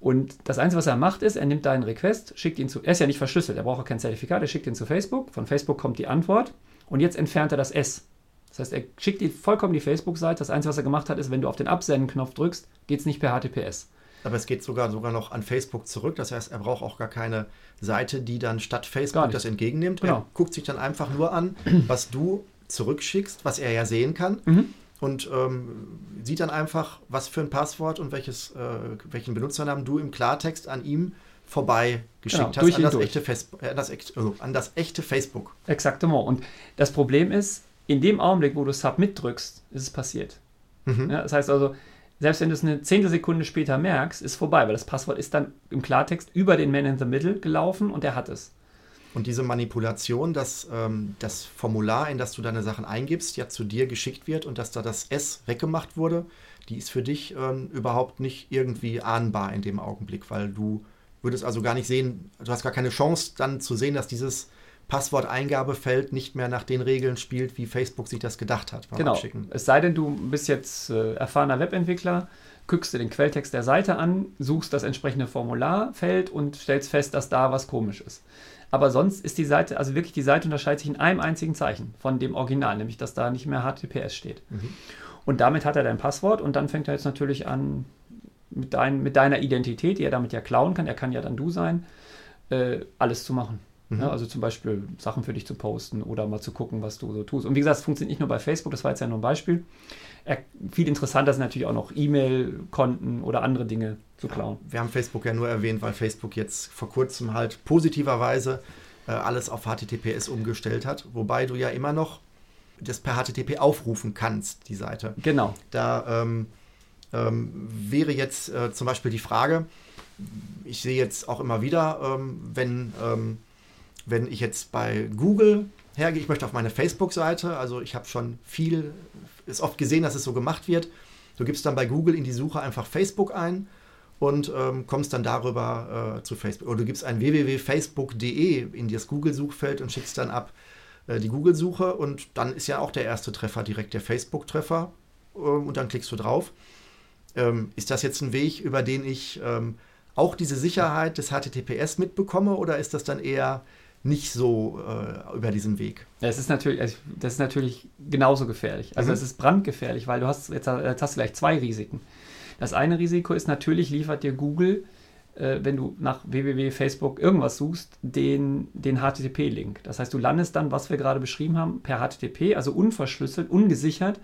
Und das Einzige, was er macht, ist, er nimmt deinen Request, schickt ihn zu, er ist ja nicht verschlüsselt, er braucht auch kein Zertifikat, er schickt ihn zu Facebook, von Facebook kommt die Antwort und jetzt entfernt er das S. Das heißt, er schickt dir vollkommen die Facebook-Seite. Das Einzige, was er gemacht hat, ist, wenn du auf den Absenden-Knopf drückst, geht es nicht per HTTPS. Aber es geht sogar, sogar noch an Facebook zurück. Das heißt, er braucht auch gar keine Seite, die dann statt Facebook das entgegennimmt. Genau. Er guckt sich dann einfach nur an, was du zurückschickst, was er ja sehen kann. Mhm und ähm, sieht dann einfach, was für ein Passwort und welches, äh, welchen Benutzernamen du im Klartext an ihm vorbei geschickt genau, hast an das, echte äh, das, also an das echte Facebook. Exaktement. Und das Problem ist, in dem Augenblick, wo du Submit drückst, ist es passiert. Mhm. Ja, das heißt also, selbst wenn du es eine Zehntelsekunde später merkst, ist vorbei, weil das Passwort ist dann im Klartext über den Man in the Middle gelaufen und er hat es. Und diese Manipulation, dass ähm, das Formular, in das du deine Sachen eingibst, ja zu dir geschickt wird und dass da das S weggemacht wurde, die ist für dich ähm, überhaupt nicht irgendwie ahnbar in dem Augenblick, weil du würdest also gar nicht sehen, du hast gar keine Chance dann zu sehen, dass dieses Passworteingabefeld nicht mehr nach den Regeln spielt, wie Facebook sich das gedacht hat. genau. Abschicken. Es sei denn, du bist jetzt äh, erfahrener Webentwickler, guckst dir den Quelltext der Seite an, suchst das entsprechende Formularfeld und stellst fest, dass da was komisch ist. Aber sonst ist die Seite, also wirklich die Seite unterscheidet sich in einem einzigen Zeichen von dem Original, nämlich dass da nicht mehr HTTPS steht. Mhm. Und damit hat er dein Passwort und dann fängt er jetzt natürlich an, mit, dein, mit deiner Identität, die er damit ja klauen kann, er kann ja dann du sein, äh, alles zu machen. Mhm. Ja, also zum Beispiel Sachen für dich zu posten oder mal zu gucken, was du so tust. Und wie gesagt, es funktioniert nicht nur bei Facebook, das war jetzt ja nur ein Beispiel. Er, viel interessanter sind natürlich auch noch E-Mail-Konten oder andere Dinge zu klauen. Ja, wir haben Facebook ja nur erwähnt, weil Facebook jetzt vor kurzem halt positiverweise äh, alles auf HTTPS umgestellt hat, wobei du ja immer noch das per HTTP aufrufen kannst, die Seite. Genau. Da ähm, ähm, wäre jetzt äh, zum Beispiel die Frage, ich sehe jetzt auch immer wieder, ähm, wenn, ähm, wenn ich jetzt bei Google hergehe, ich möchte auf meine Facebook-Seite, also ich habe schon viel, ist oft gesehen, dass es so gemacht wird. Du gibst dann bei Google in die Suche einfach Facebook ein und ähm, kommst dann darüber äh, zu Facebook. Oder du gibst ein www.facebook.de in das Google-Suchfeld und schickst dann ab äh, die Google-Suche und dann ist ja auch der erste Treffer direkt der Facebook-Treffer äh, und dann klickst du drauf. Ähm, ist das jetzt ein Weg, über den ich ähm, auch diese Sicherheit des HTTPS mitbekomme oder ist das dann eher nicht so äh, über diesen Weg. Das ist natürlich, also, das ist natürlich genauso gefährlich. Also mhm. es ist brandgefährlich, weil du hast jetzt, jetzt hast du gleich zwei Risiken. Das eine Risiko ist natürlich, liefert dir Google, äh, wenn du nach www.facebook irgendwas suchst, den, den HTTP-Link. Das heißt, du landest dann, was wir gerade beschrieben haben, per HTTP, also unverschlüsselt, ungesichert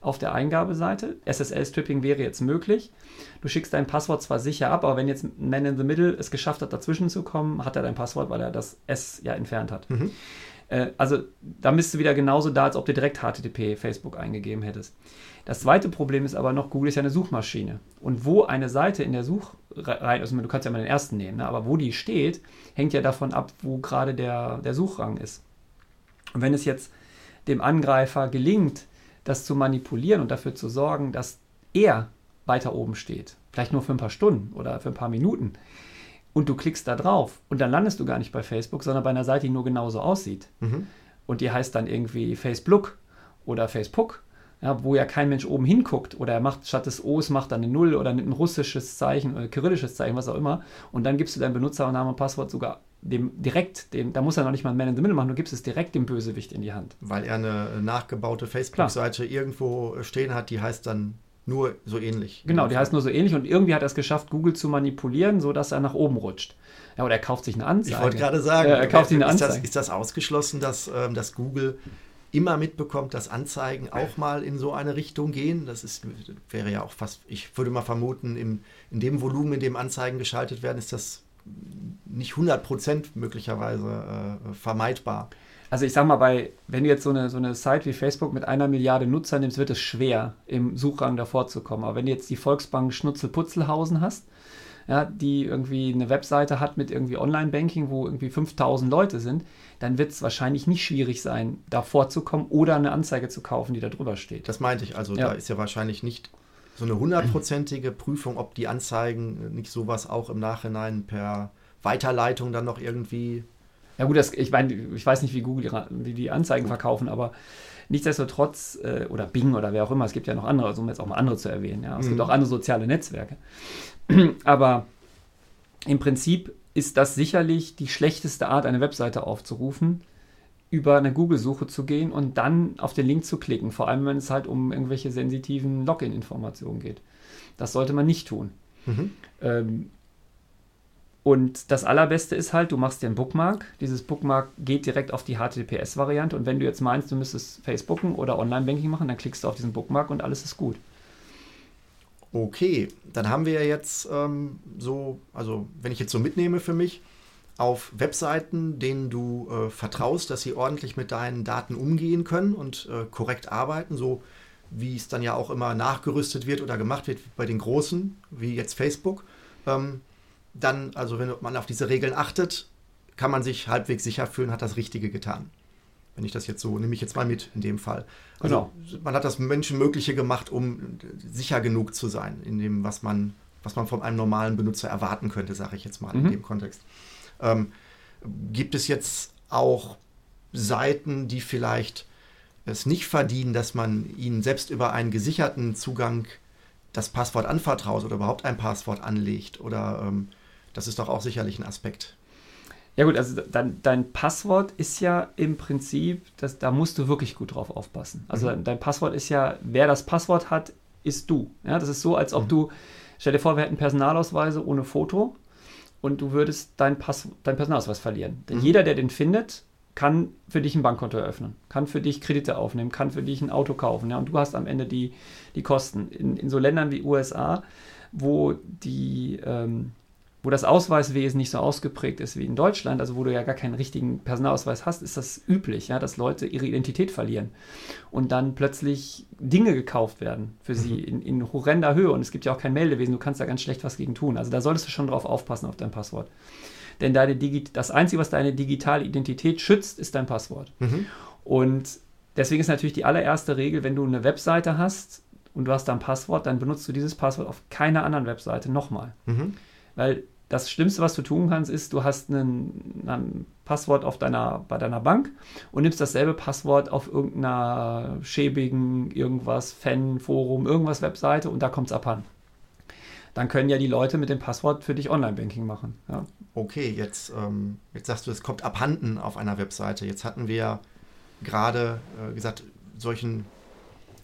auf der Eingabeseite. SSL-Stripping wäre jetzt möglich. Du schickst dein Passwort zwar sicher ab, aber wenn jetzt Man in the Middle es geschafft hat, dazwischen zu kommen, hat er dein Passwort, weil er das S ja entfernt hat. Mhm. Äh, also da bist du wieder genauso da, als ob du direkt HTTP Facebook eingegeben hättest. Das zweite Problem ist aber noch, Google ist ja eine Suchmaschine. Und wo eine Seite in der Suchreihe, also du kannst ja mal den ersten nehmen, ne, aber wo die steht, hängt ja davon ab, wo gerade der, der Suchrang ist. Und wenn es jetzt dem Angreifer gelingt, das zu manipulieren und dafür zu sorgen, dass er weiter oben steht, vielleicht nur für ein paar Stunden oder für ein paar Minuten, und du klickst da drauf und dann landest du gar nicht bei Facebook, sondern bei einer Seite, die nur genauso aussieht. Mhm. Und die heißt dann irgendwie Facebook oder Facebook ja, wo ja kein Mensch oben hinguckt oder er macht statt des O's macht dann eine Null oder ein russisches Zeichen oder kyrillisches Zeichen, was auch immer und dann gibst du deinen Benutzernamen und Passwort sogar dem direkt, dem, da muss er noch nicht mal ein Man in the Middle machen, du gibst es direkt dem Bösewicht in die Hand. Weil er eine nachgebaute Facebook-Seite irgendwo stehen hat, die heißt dann nur so ähnlich. Genau, die heißt nur so ähnlich und irgendwie hat er es geschafft, Google zu manipulieren, sodass er nach oben rutscht. Ja, oder er kauft sich eine Anzeige. Ich wollte gerade sagen, ja, er kauft sich eine ist, Anzeige. das, ist das ausgeschlossen, dass, ähm, dass Google immer mitbekommt, dass Anzeigen auch mal in so eine Richtung gehen. Das ist, wäre ja auch fast, ich würde mal vermuten, im, in dem Volumen, in dem Anzeigen geschaltet werden, ist das nicht 100% möglicherweise äh, vermeidbar. Also ich sag mal, bei, wenn du jetzt so eine, so eine Site wie Facebook mit einer Milliarde Nutzer nimmst, wird es schwer, im Suchrang davor zu kommen. Aber wenn du jetzt die Volksbank Schnutzel-Putzelhausen hast, ja, die irgendwie eine Webseite hat mit irgendwie Online-Banking, wo irgendwie 5000 Leute sind, dann wird es wahrscheinlich nicht schwierig sein, da vorzukommen oder eine Anzeige zu kaufen, die da drüber steht. Das meinte ich. Also ja. da ist ja wahrscheinlich nicht so eine hundertprozentige Prüfung, ob die Anzeigen nicht sowas auch im Nachhinein per Weiterleitung dann noch irgendwie. Ja gut, das, ich meine, ich weiß nicht, wie Google die, die Anzeigen verkaufen, aber nichtsdestotrotz, äh, oder Bing oder wer auch immer, es gibt ja noch andere, also um jetzt auch mal andere zu erwähnen, ja. Es mhm. gibt auch andere soziale Netzwerke. aber im Prinzip ist das sicherlich die schlechteste Art, eine Webseite aufzurufen, über eine Google-Suche zu gehen und dann auf den Link zu klicken, vor allem wenn es halt um irgendwelche sensitiven Login-Informationen geht. Das sollte man nicht tun. Mhm. Ähm, und das Allerbeste ist halt, du machst dir einen Bookmark. Dieses Bookmark geht direkt auf die HTTPS-Variante. Und wenn du jetzt meinst, du müsstest Facebooken oder Online-Banking machen, dann klickst du auf diesen Bookmark und alles ist gut. Okay, dann haben wir jetzt ähm, so, also wenn ich jetzt so mitnehme für mich, auf Webseiten, denen du äh, vertraust, dass sie ordentlich mit deinen Daten umgehen können und äh, korrekt arbeiten, so wie es dann ja auch immer nachgerüstet wird oder gemacht wird bei den Großen, wie jetzt Facebook. Ähm, dann, also wenn man auf diese Regeln achtet, kann man sich halbwegs sicher fühlen, hat das Richtige getan. Wenn ich das jetzt so, nehme ich jetzt mal mit in dem Fall. Also genau. man hat das Menschenmögliche gemacht, um sicher genug zu sein in dem, was man, was man von einem normalen Benutzer erwarten könnte, sage ich jetzt mal mhm. in dem Kontext. Ähm, gibt es jetzt auch Seiten, die vielleicht es nicht verdienen, dass man ihnen selbst über einen gesicherten Zugang das Passwort anvertraut oder überhaupt ein Passwort anlegt? Oder ähm, das ist doch auch sicherlich ein Aspekt. Ja gut, also dein, dein Passwort ist ja im Prinzip, das, da musst du wirklich gut drauf aufpassen. Also mhm. dein Passwort ist ja, wer das Passwort hat, ist du. Ja, das ist so, als ob mhm. du, stell dir vor, wir hätten Personalausweise ohne Foto und du würdest deinen Pass, dein Personalausweis verlieren. Denn mhm. jeder, der den findet, kann für dich ein Bankkonto eröffnen, kann für dich Kredite aufnehmen, kann für dich ein Auto kaufen. Ja, und du hast am Ende die, die Kosten. In, in so Ländern wie USA, wo die ähm, wo das Ausweiswesen nicht so ausgeprägt ist wie in Deutschland, also wo du ja gar keinen richtigen Personalausweis hast, ist das üblich, ja, dass Leute ihre Identität verlieren und dann plötzlich Dinge gekauft werden für sie mhm. in, in horrender Höhe. Und es gibt ja auch kein Meldewesen, du kannst da ganz schlecht was gegen tun. Also da solltest du schon drauf aufpassen auf dein Passwort. Denn deine Digi das Einzige, was deine digitale Identität schützt, ist dein Passwort. Mhm. Und deswegen ist natürlich die allererste Regel, wenn du eine Webseite hast und du hast da ein Passwort, dann benutzt du dieses Passwort auf keiner anderen Webseite nochmal. Mhm. Weil das Schlimmste, was du tun kannst, ist, du hast ein Passwort auf deiner, bei deiner Bank und nimmst dasselbe Passwort auf irgendeiner schäbigen, irgendwas, Fan, Forum, irgendwas Webseite und da kommt es abhanden. Dann können ja die Leute mit dem Passwort für dich Online-Banking machen. Ja. Okay, jetzt, ähm, jetzt sagst du, es kommt abhanden auf einer Webseite. Jetzt hatten wir gerade äh, gesagt, solchen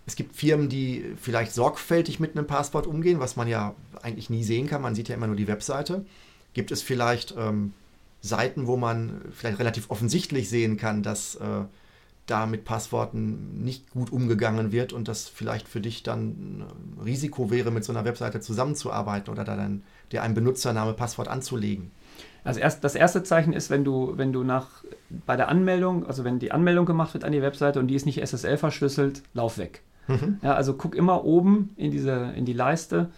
es gibt Firmen, die vielleicht sorgfältig mit einem Passwort umgehen, was man ja eigentlich nie sehen kann. Man sieht ja immer nur die Webseite. Gibt es vielleicht ähm, Seiten, wo man vielleicht relativ offensichtlich sehen kann, dass äh, da mit Passworten nicht gut umgegangen wird und das vielleicht für dich dann ein Risiko wäre, mit so einer Webseite zusammenzuarbeiten oder da dann dir einen Benutzername, Passwort anzulegen? Also erst, das erste Zeichen ist, wenn du, wenn du nach bei der Anmeldung, also wenn die Anmeldung gemacht wird an die Webseite und die ist nicht SSL verschlüsselt, lauf weg. Mhm. Ja, also guck immer oben in, diese, in die Leiste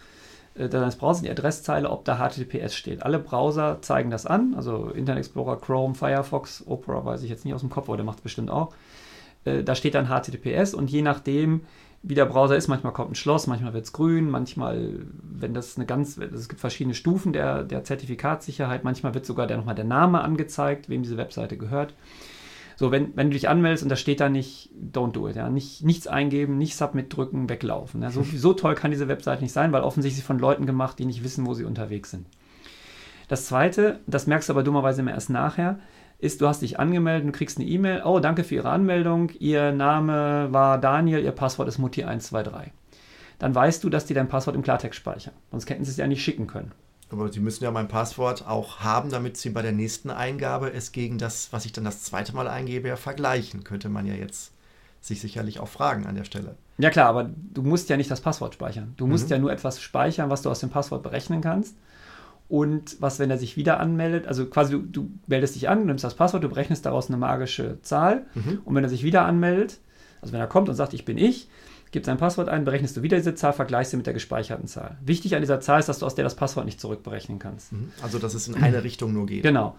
deines Browsers, die Adresszeile, ob da HTTPS steht. Alle Browser zeigen das an, also Internet Explorer, Chrome, Firefox, Opera weiß ich jetzt nicht aus dem Kopf, aber der macht es bestimmt auch. Äh, da steht dann HTTPS und je nachdem, wie der Browser ist, manchmal kommt ein Schloss, manchmal wird es grün, manchmal, wenn das eine ganz, es gibt verschiedene Stufen der, der Zertifikatssicherheit, manchmal wird sogar der, nochmal der Name angezeigt, wem diese Webseite gehört. So, wenn, wenn du dich anmeldest und da steht da nicht, don't do it, ja, nicht, nichts eingeben, nicht Submit drücken, weglaufen. Ja. So, so toll kann diese Webseite nicht sein, weil offensichtlich von Leuten gemacht, die nicht wissen, wo sie unterwegs sind. Das zweite, das merkst du aber dummerweise immer erst nachher, ist, du hast dich angemeldet, du kriegst eine E-Mail, oh, danke für Ihre Anmeldung, Ihr Name war Daniel, Ihr Passwort ist Mutti123. Dann weißt du, dass die dein Passwort im Klartext speichern. Sonst hätten sie es ja nicht schicken können. Aber Sie müssen ja mein Passwort auch haben, damit Sie bei der nächsten Eingabe es gegen das, was ich dann das zweite Mal eingebe, ja vergleichen. Könnte man ja jetzt sich sicherlich auch fragen an der Stelle. Ja klar, aber du musst ja nicht das Passwort speichern. Du musst Mhm. ja nur etwas speichern, was du aus dem Passwort berechnen kannst. Und was, wenn er sich wieder anmeldet, also quasi du, du meldest dich an, du nimmst das Passwort, du berechnest daraus eine magische Zahl. Mhm. Und wenn er sich wieder anmeldet, also wenn er kommt und sagt, ich bin ich, gibt sein Passwort ein, berechnest du wieder diese Zahl, vergleichst sie mit der gespeicherten Zahl. Wichtig an dieser Zahl ist, dass du aus der das Passwort nicht zurückberechnen kannst. Mhm. Also, dass es in eine Richtung nur geht. Genau.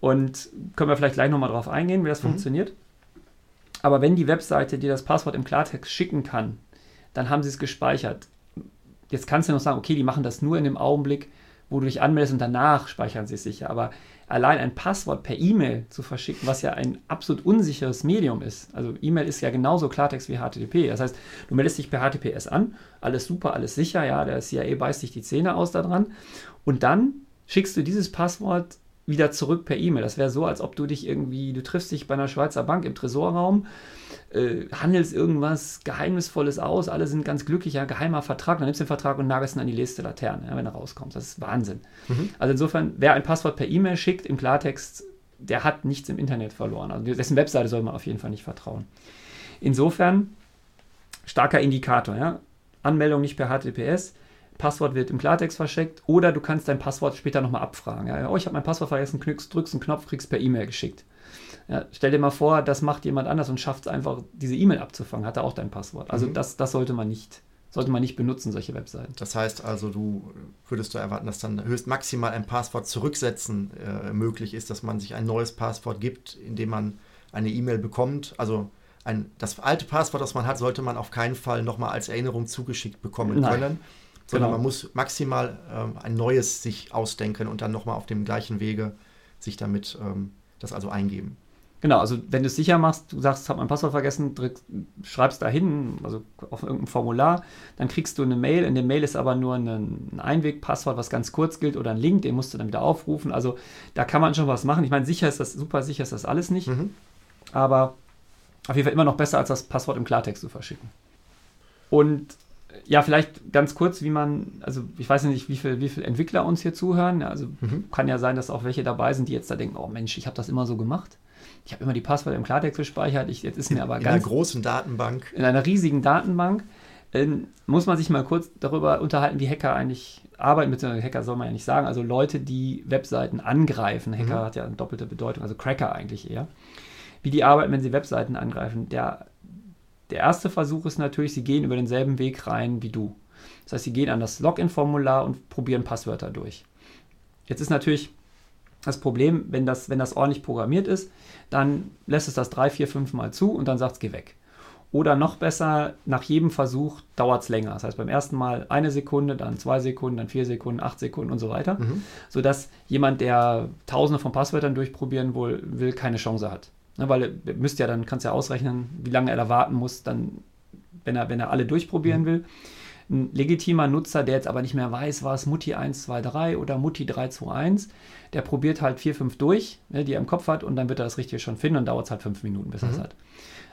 Und können wir vielleicht gleich nochmal drauf eingehen, wie das Mhm. funktioniert. Aber wenn die Webseite dir das Passwort im Klartext schicken kann, dann haben sie es gespeichert. Jetzt kannst du noch sagen, okay, die machen das nur in dem Augenblick, wo du dich anmeldest und danach speichern sie es sicher. Aber allein ein Passwort per E-Mail zu verschicken, was ja ein absolut unsicheres Medium ist. Also E-Mail ist ja genauso Klartext wie HTTP. Das heißt, du meldest dich per HTTPS an, alles super, alles sicher, ja, der CIA beißt sich die Zähne aus daran. Und dann schickst du dieses Passwort wieder zurück per E-Mail. Das wäre so, als ob du dich irgendwie, du triffst dich bei einer Schweizer Bank im Tresorraum, äh, handelst irgendwas Geheimnisvolles aus, alle sind ganz glücklich, ja, geheimer Vertrag, dann nimmst du den Vertrag und nagelst ihn an die nächste Laterne, ja, wenn er rauskommt. Das ist Wahnsinn. Mhm. Also insofern, wer ein Passwort per E-Mail schickt im Klartext, der hat nichts im Internet verloren. Also dessen Webseite soll man auf jeden Fall nicht vertrauen. Insofern, starker Indikator, ja. Anmeldung nicht per HTTPS, Passwort wird im Klartext verschickt oder du kannst dein Passwort später nochmal abfragen. Ja, oh, ich habe mein Passwort vergessen, knückst, drückst einen Knopf, kriegst per E-Mail geschickt. Ja, stell dir mal vor, das macht jemand anders und schafft es einfach, diese E-Mail abzufangen, hat er auch dein Passwort. Also Mhm. das, das sollte man nicht, sollte man nicht benutzen, solche Webseiten. Das heißt also, du würdest du erwarten, dass dann höchst maximal ein Passwort zurücksetzen äh, möglich ist, dass man sich ein neues Passwort gibt, indem man eine E-Mail bekommt. Also ein, das alte Passwort, das man hat, sollte man auf keinen Fall nochmal als Erinnerung zugeschickt bekommen Nein. können. Sondern Genau. man muss maximal ähm, ein neues sich ausdenken und dann nochmal auf dem gleichen Wege sich damit ähm, das also eingeben. Genau, also wenn du es sicher machst, du sagst, ich habe mein Passwort vergessen, drückst, schreibst da hin, also auf irgendein Formular, dann kriegst du eine Mail. In der Mail ist aber nur ein, ein Einwegpasswort, was ganz kurz gilt, oder ein Link, den musst du dann wieder aufrufen. Also da kann man schon was machen. Ich meine, sicher ist das, super sicher ist das alles nicht, Mhm. aber auf jeden Fall immer noch besser, als das Passwort im Klartext zu verschicken. Und äh, ja, vielleicht ganz kurz, wie man, also ich weiß nicht, wie viele wie viel Entwickler uns hier zuhören. Also Mhm. kann ja sein, dass auch welche dabei sind, die jetzt da denken, oh Mensch, ich habe das immer so gemacht. Ich habe immer die Passwörter im Klartext gespeichert. Ich, jetzt ist mir aber In einer ganz großen Datenbank. in einer riesigen Datenbank. Ähm, muss man sich mal kurz darüber unterhalten, wie Hacker eigentlich arbeiten, beziehungsweise Hacker soll man ja nicht sagen, also Leute, die Webseiten angreifen. Hacker Mhm. hat ja eine doppelte Bedeutung, also Cracker eigentlich eher. Wie die arbeiten, wenn sie Webseiten angreifen. Der, der erste Versuch ist natürlich, sie gehen über denselben Weg rein wie du. Das heißt, sie gehen an das Login-Formular und probieren Passwörter durch. Jetzt ist natürlich das Problem, wenn das, wenn das ordentlich programmiert ist, dann lässt es das drei, vier, fünf Mal zu und dann sagt es, geh weg. Oder noch besser, nach jedem Versuch dauert es länger. Das heißt, beim ersten Mal eine Sekunde, dann zwei Sekunden, dann vier Sekunden, acht Sekunden und so weiter. Mhm. Sodass jemand, der tausende von Passwörtern durchprobieren will, will keine Chance hat. Ne, weil er müsste ja dann, kannst ja ausrechnen, wie lange er da warten muss, dann, wenn er, wenn er alle durchprobieren will. Ein legitimer Nutzer, der jetzt aber nicht mehr weiß, war es Mutti 123 oder Mutti 321, der probiert halt vier, fünf durch, ne, die er im Kopf hat, und dann wird er das Richtige schon finden und dauert es halt fünf Minuten, bis er es Mhm. hat.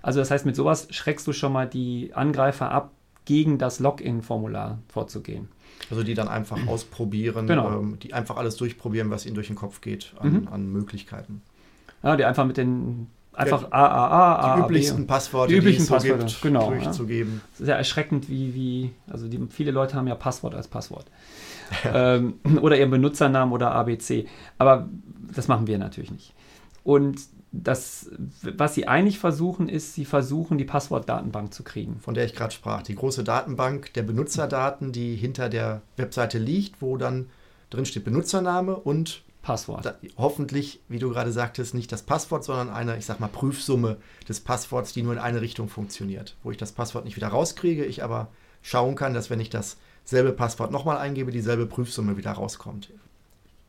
Also das heißt, mit sowas schreckst du schon mal die Angreifer ab, gegen das Login-Formular vorzugehen. Also die dann einfach ausprobieren, Genau. ähm, die einfach alles durchprobieren, was ihnen durch den Kopf geht an, Mhm. an Möglichkeiten. Ja, die einfach mit den einfach Ja, AAA, Die üblichsten Passworte, Die üblichen es so Passwörter, gibt, genau, ja. durchzugeben. Das ist ja erschreckend, wie, wie also die, viele Leute haben ja Passwort als Passwort. ähm, oder ihren Benutzernamen oder ABC. Aber das machen wir natürlich nicht. Und das, was sie eigentlich versuchen, ist, sie versuchen, die Passwortdatenbank zu kriegen. Von der ich gerade sprach. Die große Datenbank der Benutzerdaten, die hinter der Webseite liegt, wo dann drin steht Benutzername und Passwort. da, hoffentlich, wie du gerade sagtest, nicht das Passwort, sondern eine, ich sag mal, Prüfsumme des Passworts, die nur in eine Richtung funktioniert. Wo ich das Passwort nicht wieder rauskriege, ich aber schauen kann, dass wenn ich dasselbe Passwort nochmal eingebe, dieselbe Prüfsumme wieder rauskommt.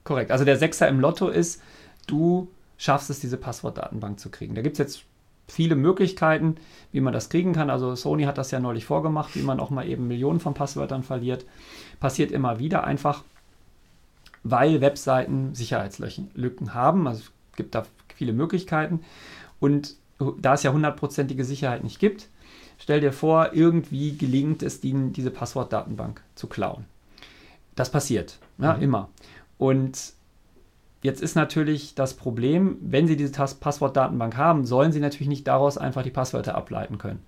Korrekt. Also der Sechser im Lotto ist, du schaffst es, diese Passwortdatenbank zu kriegen. Da gibt es jetzt viele Möglichkeiten, wie man das kriegen kann. Also Sony hat das ja neulich vorgemacht, wie man auch mal eben Millionen von Passwörtern verliert. Passiert immer wieder einfach. weil Webseiten Sicherheitslücken haben. Also es gibt da viele Möglichkeiten. Und da es ja hundertprozentige Sicherheit nicht gibt, stell dir vor, irgendwie gelingt es ihnen, diese Passwortdatenbank zu klauen. Das passiert, ja, mhm. immer. Und jetzt ist natürlich das Problem, wenn Sie diese Passwortdatenbank haben, sollen Sie natürlich nicht daraus einfach die Passwörter ableiten können.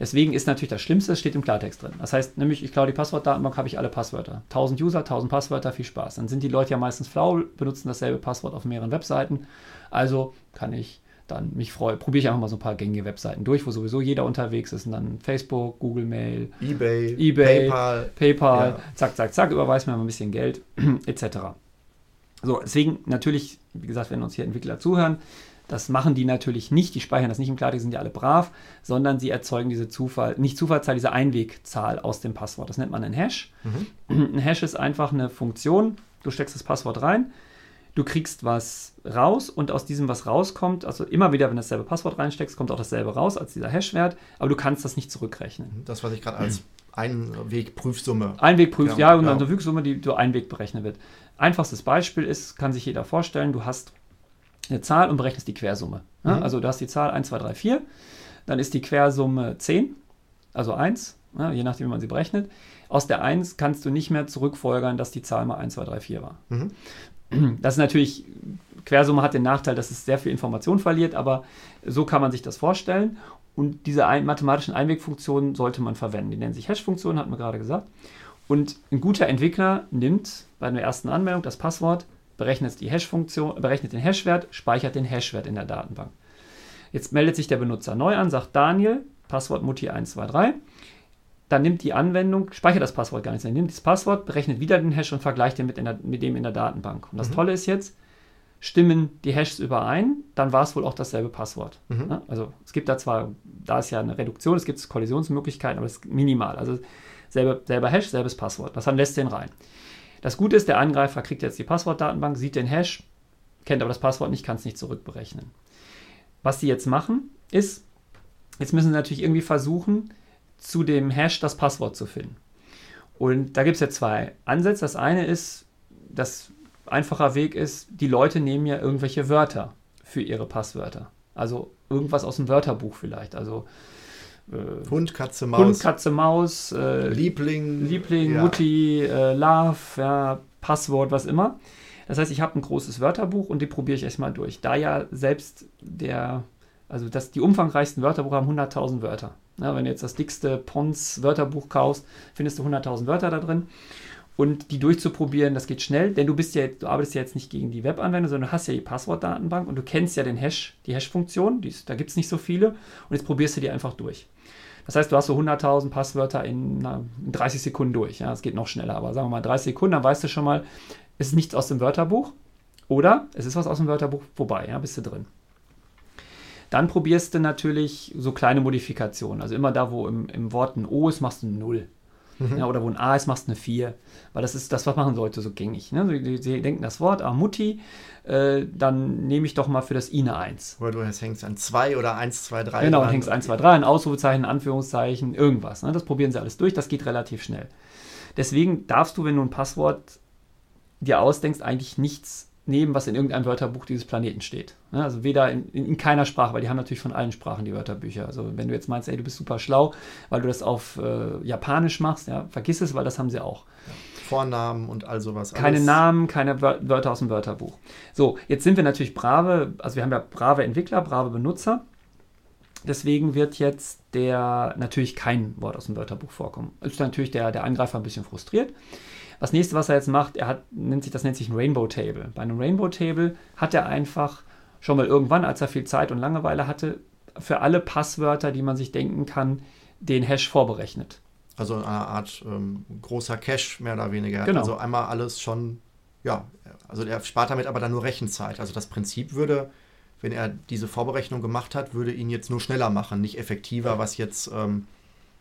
Deswegen ist natürlich das Schlimmste, es steht im Klartext drin. Das heißt, nämlich, ich klaue die Passwortdatenbank, habe ich alle Passwörter. 1000 User, 1000 Passwörter, viel Spaß. Dann sind die Leute ja meistens flau, benutzen dasselbe Passwort auf mehreren Webseiten. Also kann ich dann mich freue, probiere ich einfach mal so ein paar gängige Webseiten durch, wo sowieso jeder unterwegs ist und dann Facebook, Google Mail, eBay, eBay PayPal, PayPal ja. zack, zack, zack, überweist mir mal ein bisschen Geld, etc. So, deswegen natürlich, wie gesagt, wenn uns hier Entwickler zuhören, das machen die natürlich nicht, die speichern das nicht im Klartext, sind ja alle brav, sondern sie erzeugen diese Zufall, nicht Zufallszahl, diese Einwegzahl aus dem Passwort. Das nennt man einen Hash. Mhm. Ein Hash ist einfach eine Funktion, du steckst das Passwort rein, du kriegst was raus und aus diesem, was rauskommt, also immer wieder, wenn du dasselbe Passwort reinsteckst, kommt auch dasselbe raus als dieser Hashwert, aber du kannst das nicht zurückrechnen. Das, was ich gerade als Einwegprüfsumme. Einwegprüf, ja, ja, und ja. so Prüfsumme, die so Einweg berechnet wird. Einfachstes Beispiel ist, kann sich jeder vorstellen, du hast eine Zahl und berechnest die Quersumme. Ja? Mhm. Also du hast die Zahl 1, 2, 3, 4, dann ist die Quersumme 10, also 1, ja, je nachdem, wie man sie berechnet. Aus der 1 kannst du nicht mehr zurückfolgern, dass die Zahl mal 1, 2, 3, 4 war. Mhm. Das ist natürlich, Quersumme hat den Nachteil, dass es sehr viel Information verliert, aber so kann man sich das vorstellen. Und diese ein, mathematischen Einwegfunktionen sollte man verwenden. Die nennen sich Hash-Funktionen, hatten wir gerade gesagt. Und ein guter Entwickler nimmt bei der ersten Anmeldung das Passwort, berechnet die Hash-Funktion, berechnet den Hashwert, speichert den Hashwert in der Datenbank. Jetzt meldet sich der Benutzer neu an, sagt Daniel, Passwort Mutti123 dann nimmt die Anwendung, speichert das Passwort gar nicht, sondern nimmt das Passwort, berechnet wieder den Hash und vergleicht den mit, der, mit dem in der Datenbank. Und das mhm. Tolle ist jetzt, stimmen die Hashes überein, dann war es wohl auch dasselbe Passwort. Mhm. Ja, also es gibt da zwar, da ist ja eine Reduktion, es gibt Kollisionsmöglichkeiten, aber es ist minimal. Also selber, selber Hash, selbes Passwort. Das dann lässt den rein. Das Gute ist, der Angreifer kriegt jetzt die Passwortdatenbank, sieht den Hash, kennt aber das Passwort nicht, kann es nicht zurückberechnen. Was sie jetzt machen, ist, jetzt müssen sie natürlich irgendwie versuchen, zu dem Hash das Passwort zu finden. Und da gibt es ja zwei Ansätze. Das eine ist, dass einfacher Weg ist, die Leute nehmen ja irgendwelche Wörter für ihre Passwörter. Also irgendwas aus dem Wörterbuch vielleicht. Also äh, Hund, Katze, Maus. Hund, Katze, Maus. Äh, Liebling. Liebling, ja. Mutti, äh, Love, ja, Passwort, was immer. Das heißt, ich habe ein großes Wörterbuch und die probiere ich erstmal durch. Da ja selbst der, also das, die umfangreichsten Wörterbuch haben 100.000 Wörter. Ja, wenn du jetzt das dickste Pons Wörterbuch kaufst, findest du 100.000 Wörter da drin. Und die durchzuprobieren, das geht schnell, denn du bist ja, du arbeitest ja jetzt nicht gegen die Webanwendung, sondern du hast ja die Passwortdatenbank und du kennst ja den Hash, die Hash-Funktion, da gibt es nicht so viele. Und jetzt probierst du die einfach durch. Das heißt, du hast so 100.000 Passwörter in, na, in 30 Sekunden durch. Ja, das geht noch schneller, aber sagen wir mal 30 Sekunden, dann weißt du schon mal, es ist nichts aus dem Wörterbuch oder es ist was aus dem Wörterbuch vorbei, ja, bist du drin. Dann probierst du natürlich so kleine Modifikationen. Also immer da, wo im, im Wort ein O ist, machst du eine 0. Mhm. Ja, oder wo ein A ist, machst du eine 4. Weil das ist das, was machen sollte, so gängig. Ne? Sie, sie, denken das Wort, ah, Mutti, äh, dann nehme ich doch mal für das I eine 1. Oder du hängst an 2 oder 1, 2, 3. Genau, und hängst 1, 2, 3, ein Ausrufezeichen, Anführungszeichen, irgendwas. Ne? Das probieren sie alles durch, das geht relativ schnell. Deswegen darfst du, wenn du ein Passwort dir ausdenkst, eigentlich nichts nehmen, was in irgendeinem Wörterbuch dieses Planeten steht. Also weder in, in, in, keiner Sprache, weil die haben natürlich von allen Sprachen die Wörterbücher. Also wenn du jetzt meinst, ey, du bist super schlau, weil du das auf äh, Japanisch machst, ja, vergiss es, weil das haben sie auch. Vornamen und all sowas. Keine alles. Namen, keine Wörter aus dem Wörterbuch. So, jetzt sind wir natürlich brave, also wir haben ja brave Entwickler, brave Benutzer. Deswegen wird jetzt der natürlich kein Wort aus dem Wörterbuch vorkommen. Ist natürlich der, der Angreifer ein bisschen frustriert. Das nächste, was er jetzt macht, er hat, nennt sich, das nennt sich ein Rainbow Table. Bei einem Rainbow Table hat er einfach schon mal irgendwann, als er viel Zeit und Langeweile hatte, für alle Passwörter, die man sich denken kann, den Hash vorberechnet. Also eine Art ähm, großer Cache, mehr oder weniger. Genau. Also einmal alles schon, ja, also er spart damit aber dann nur Rechenzeit. Also das Prinzip würde, wenn er diese Vorberechnung gemacht hat, würde ihn jetzt nur schneller machen, nicht effektiver, was jetzt, ähm,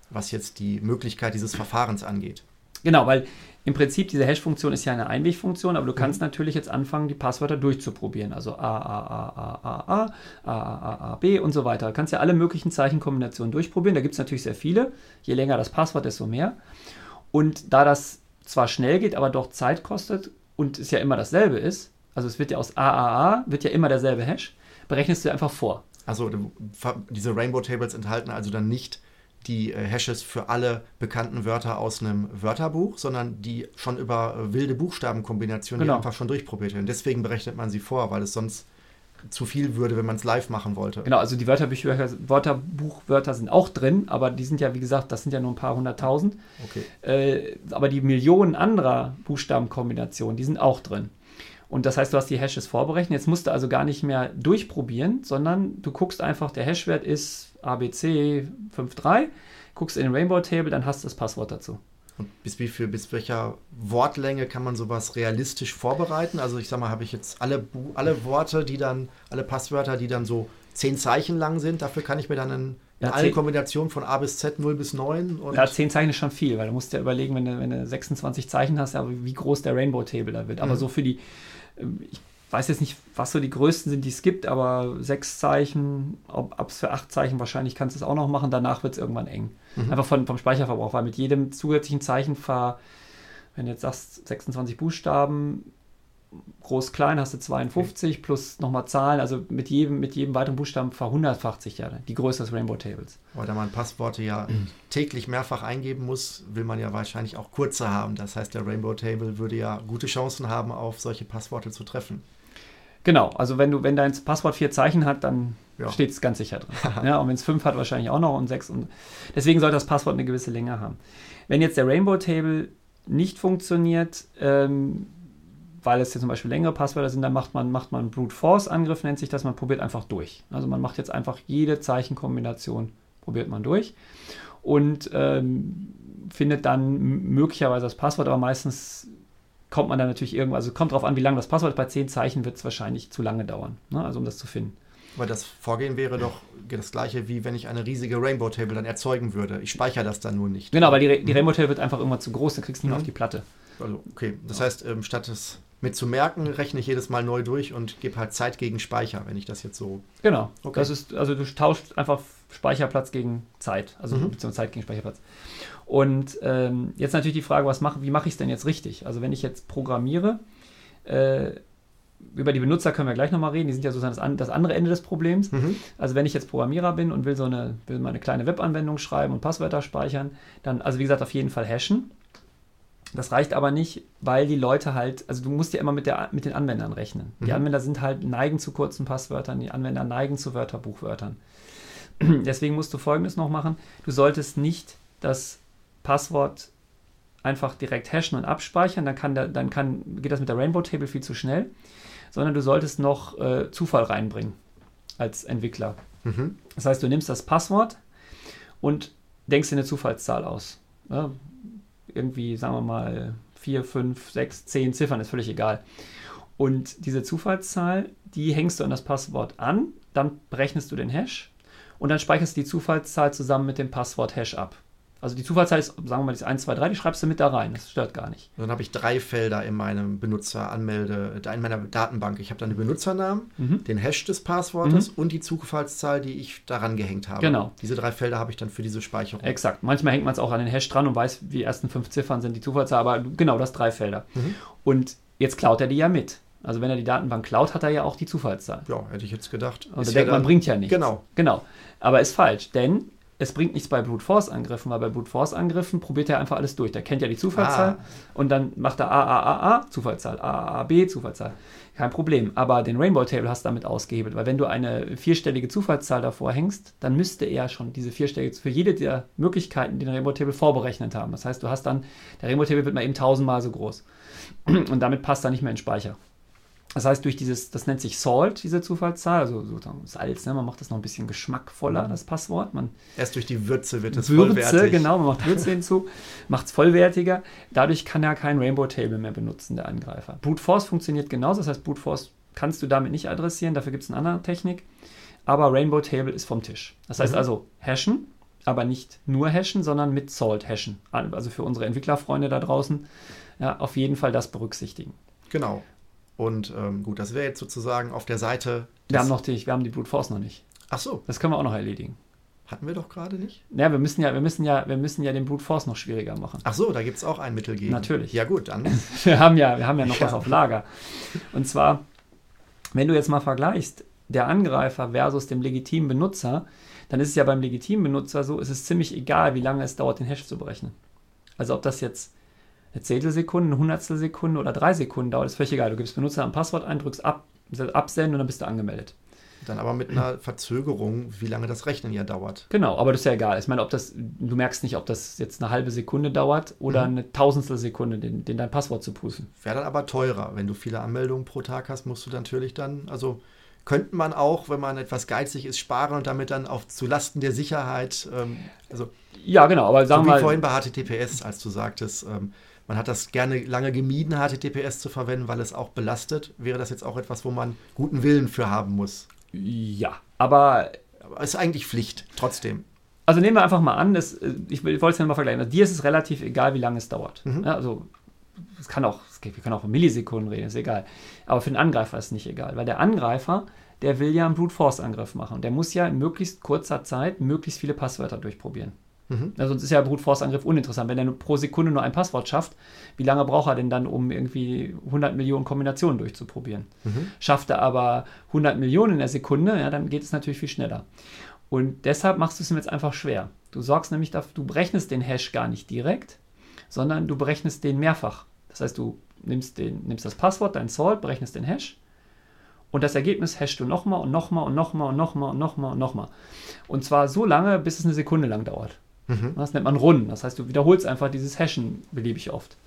was jetzt die Möglichkeit dieses Verfahrens angeht. Genau, weil im Prinzip diese Hash-Funktion ist ja eine Einwegfunktion, aber du kannst mhm. natürlich jetzt anfangen, die Passwörter durchzuprobieren. Also A, A, A, A, A, A, A, A, A, B und so weiter. Du kannst ja alle möglichen Zeichenkombinationen durchprobieren. Da gibt es natürlich sehr viele. Je länger das Passwort, desto mehr. Und da das zwar schnell geht, aber doch Zeit kostet, und es ja immer dasselbe ist, also es wird ja aus AAA, wird ja immer derselbe Hash, berechnest du einfach vor. Also diese Rainbow Tables enthalten also dann nicht die äh, Hashes für alle bekannten Wörter aus einem Wörterbuch, sondern die schon über äh, wilde Buchstabenkombinationen Genau. einfach schon durchprobiert werden. Deswegen berechnet man sie vor, weil es sonst zu viel würde, wenn man es live machen wollte. Genau, also die Wörterbücher, Wörterbuchwörter sind auch drin, aber die sind ja, wie gesagt, das sind ja nur ein paar hunderttausend. Okay. Äh, aber die Millionen anderer Buchstabenkombinationen, die sind auch drin. Und das heißt, du hast die Hashes vorberechnet. Jetzt musst du also gar nicht mehr durchprobieren, sondern du guckst einfach, der Hashwert ist ABC 53, guckst in den Rainbow Table, dann hast du das Passwort dazu. Und bis wie viel, bis welcher Wortlänge kann man sowas realistisch vorbereiten? Also ich sag mal, habe ich jetzt alle, alle Worte, die dann, alle Passwörter, die dann so zehn Zeichen lang sind, dafür kann ich mir dann in, in Ja, zehn- Kombinationen von A bis Z 0 bis 9 und Ja, 10 Zeichen ist schon viel, weil du musst ja überlegen, wenn du, wenn du 26 Zeichen hast, ja, wie groß der Rainbow Table da wird. Aber Mhm. so für die, ähm, ich weiß jetzt nicht, was so die größten sind, die es gibt, aber sechs Zeichen, ob ab für acht Zeichen wahrscheinlich kannst du es auch noch machen, danach wird es irgendwann eng. Mhm. Einfach von, vom Speicherverbrauch, weil mit jedem zusätzlichen Zeichen ver, wenn du jetzt sagst 26 Buchstaben, groß, klein hast du 52 plus nochmal Zahlen, also mit jedem, mit jedem weiteren Buchstaben verhundertfacht sich ja die Größe des Rainbow Tables. weil da man Passworte ja täglich mehrfach eingeben muss, will man ja wahrscheinlich auch kurze haben. Das heißt, der Rainbow Table würde ja gute Chancen haben, auf solche Passworte zu treffen. Genau, also wenn du, wenn dein Passwort vier Zeichen hat, dann Ja. steht es ganz sicher drin. ja, und wenn es fünf hat, wahrscheinlich auch noch und sechs. Und deswegen sollte das Passwort eine gewisse Länge haben. Wenn jetzt der Rainbow Table nicht funktioniert, ähm, weil es jetzt zum Beispiel längere Passwörter sind, dann macht man, macht man einen Brute Force Angriff, nennt sich das, man probiert einfach durch. Also man macht jetzt einfach jede Zeichenkombination, probiert man durch und ähm, findet dann möglicherweise das Passwort, aber meistens kommt man dann natürlich irgendwo, also kommt drauf an, wie lang das Passwort ist. Bei zehn Zeichen wird es wahrscheinlich zu lange dauern, ne? also um das zu finden. Weil das Vorgehen wäre doch das gleiche, wie wenn ich eine riesige Rainbow Table dann erzeugen würde. Ich speichere das dann nur nicht. Genau, weil die, die Rainbow Tail wird einfach irgendwann zu groß, dann kriegst du nicht mehr Mhm. auf die Platte. Also, okay. Das heißt, ähm, statt es mit zu merken, rechne ich jedes Mal neu durch und gebe halt Zeit gegen Speicher, wenn ich das jetzt so. Genau. Okay. Das ist, also du tauschst einfach Speicherplatz gegen Zeit, also Mhm. beziehungsweise Zeit gegen Speicherplatz. Und ähm, jetzt natürlich die Frage, was mach, wie mache ich es denn jetzt richtig? Also wenn ich jetzt programmiere, äh, über die Benutzer können wir gleich nochmal reden, die sind ja sozusagen das, an, das andere Ende des Problems. Also wenn ich jetzt Programmierer bin und will so eine, will mal eine kleine Webanwendung schreiben und Passwörter speichern, dann, also wie gesagt, auf jeden Fall hashen. Das reicht aber nicht, weil die Leute halt, also du musst ja immer mit, der, mit den Anwendern rechnen. Die Mhm. Anwender sind halt neigen zu kurzen Passwörtern, die Anwender neigen zu Wörterbuchwörtern. Deswegen musst du folgendes noch machen. Du solltest nicht das Passwort einfach direkt hashen und abspeichern, dann, kann der, dann kann, geht das mit der Rainbow Table viel zu schnell, sondern du solltest noch äh, Zufall reinbringen als Entwickler. Mhm. Das heißt, du nimmst das Passwort und denkst dir eine Zufallszahl aus. Ja, irgendwie, sagen wir mal, 4, 5, 6, 10 Ziffern, ist völlig egal. Und diese Zufallszahl, die hängst du an das Passwort an, dann berechnest du den Hash und dann speicherst du die Zufallszahl zusammen mit dem Passwort Hash ab. Also die Zufallszahl ist, sagen wir mal, die ist 1, 2, 3, die schreibst du mit da rein. Das stört gar nicht. Dann habe ich drei Felder in meinem Benutzeranmelde, in meiner Datenbank. Ich habe dann den Benutzernamen, Mhm. den Hash des Passwortes und die Zufallszahl, die ich daran gehängt habe. Genau. Diese drei Felder habe ich dann für diese Speicherung. Exakt. Manchmal hängt man es auch an den Hash dran und weiß, die ersten fünf Ziffern sind die Zufallszahl, aber genau, das drei Felder. Mhm. Und jetzt klaut er die ja mit. Also wenn er die Datenbank klaut, hat er ja auch die Zufallszahl. Ja, hätte ich jetzt gedacht. Und Ist er ja denkt, man bringt ja nichts. Genau. Genau. Aber ist falsch, denn es bringt nichts bei Brute Force Angriffen, weil bei Brute Force Angriffen probiert er einfach alles durch. Der kennt ja die Zufallszahl Ah. und dann macht er A, A, A, A, Zufallszahl, A, A, A, B, Zufallszahl. Kein Problem. Aber den Rainbow Table hast du damit ausgehebelt, weil wenn du eine vierstellige Zufallszahl davor hängst, dann müsste er schon diese vierstellige für jede der Möglichkeiten, die den Rainbow Table vorberechnet haben. Das heißt, du hast dann, der Rainbow Table wird mal eben tausendmal so groß. Und damit passt er nicht mehr in den Speicher. Das heißt, durch dieses, das nennt sich Salt, diese Zufallszahl, also sozusagen Salz, ne? man macht das noch ein bisschen geschmackvoller, das Passwort. Man Erst durch die Würze wird es Würze, vollwertig. genau, man macht Würze hinzu, macht es vollwertiger. Dadurch kann er kein Rainbow Table mehr benutzen, der Angreifer. Brute Force funktioniert genauso, das heißt, Brute Force kannst du damit nicht adressieren, dafür gibt es eine andere Technik. Aber Rainbow Table ist vom Tisch. Das heißt Mhm. also, hashen, aber nicht nur hashen, sondern mit Salt hashen. Also für unsere Entwicklerfreunde da draußen, ja, auf jeden Fall das berücksichtigen. Genau. Und ähm, gut, das wäre jetzt sozusagen auf der Seite. Wir haben, noch die, wir haben die Brute Force noch nicht. Ach so. Das können wir auch noch erledigen. Hatten wir doch gerade nicht? Ja, wir müssen ja, wir müssen ja, wir müssen ja den Brute Force noch schwieriger machen. Ach so, da gibt es auch ein Mittel gegen. Natürlich. Ja gut, dann. Wir haben ja, wir haben ja noch Ja. was auf Lager. Und zwar, wenn du jetzt mal vergleichst, der Angreifer versus dem legitimen Benutzer, dann ist es ja beim legitimen Benutzer so, es ist ziemlich egal, wie lange es dauert, den Hash zu berechnen. Also ob das jetzt eine Zehntelsekunde, eine Hundertstelsekunde oder drei Sekunden dauert, ist völlig egal. Du gibst Benutzer ein Passwort ein, drückst ab, absenden und dann bist du angemeldet. Dann aber mit einer Verzögerung, wie lange das Rechnen ja dauert. Genau, aber das ist ja egal. Ich meine, ob das, du merkst nicht, ob das jetzt eine halbe Sekunde dauert oder Mhm. eine Tausendstel Sekunde, den, den dein Passwort zu prüfen. Wäre dann aber teurer. Wenn du viele Anmeldungen pro Tag hast, musst du natürlich dann, also könnte man auch, wenn man etwas geizig ist, sparen und damit dann auf zulasten der Sicherheit, ähm, also Ja, genau, aber so sagen wie wir mal. vorhin bei HTTPS, als du sagtest, ähm, man hat das gerne lange gemieden, HTTPS zu verwenden, weil es auch belastet. Wäre das jetzt auch etwas, wo man guten Willen für haben muss? Ja, aber Aber es ist eigentlich Pflicht, trotzdem. also nehmen wir einfach mal an, das, ich will- wollte es ja mal vergleichen. Also dir ist es relativ egal, wie lange es dauert. Mhm. Ja, also es kann auch, es geht- wir können auch von Millisekunden reden, ist egal. Aber für den Angreifer ist es nicht egal, weil der Angreifer, der will ja einen Brute Force Angriff machen. Der muss ja in möglichst kurzer Zeit möglichst viele Passwörter durchprobieren. Mhm. Ja, sonst ist ja Brute Force Angriff uninteressant. Wenn er pro Sekunde nur ein Passwort schafft, wie lange braucht er denn dann, um irgendwie 100 Millionen Kombinationen durchzuprobieren? Mhm. Schafft er aber 100 Millionen in der Sekunde, ja, dann geht es natürlich viel schneller. Und deshalb machst du es ihm jetzt einfach schwer. Du sorgst nämlich dafür, du berechnest den Hash gar nicht direkt, sondern du berechnest den mehrfach. Das heißt, du nimmst, den, nimmst das Passwort, dein Salt, berechnest den Hash und das Ergebnis hashst du nochmal und nochmal und nochmal und nochmal und nochmal und nochmal. Und zwar so lange, bis es eine Sekunde lang dauert. Mhm. Das nennt man Runden. Das heißt, du wiederholst einfach dieses Hashen beliebig oft.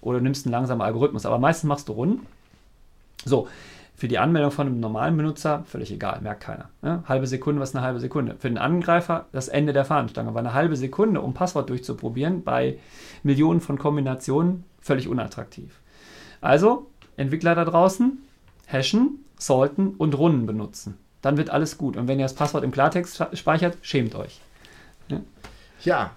Oder du nimmst einen langsamen Algorithmus. Aber meistens machst du Runden. So, für die Anmeldung von einem normalen Benutzer völlig egal, merkt keiner. Ne? Halbe Sekunde, was eine halbe Sekunde? Für den Angreifer das Ende der Fahnenstange. Weil eine halbe Sekunde, um Passwort durchzuprobieren, bei Millionen von Kombinationen völlig unattraktiv. Also, Entwickler da draußen, hashen, salten und Runden benutzen. Dann wird alles gut. Und wenn ihr das Passwort im Klartext speichert, schämt euch. Ja,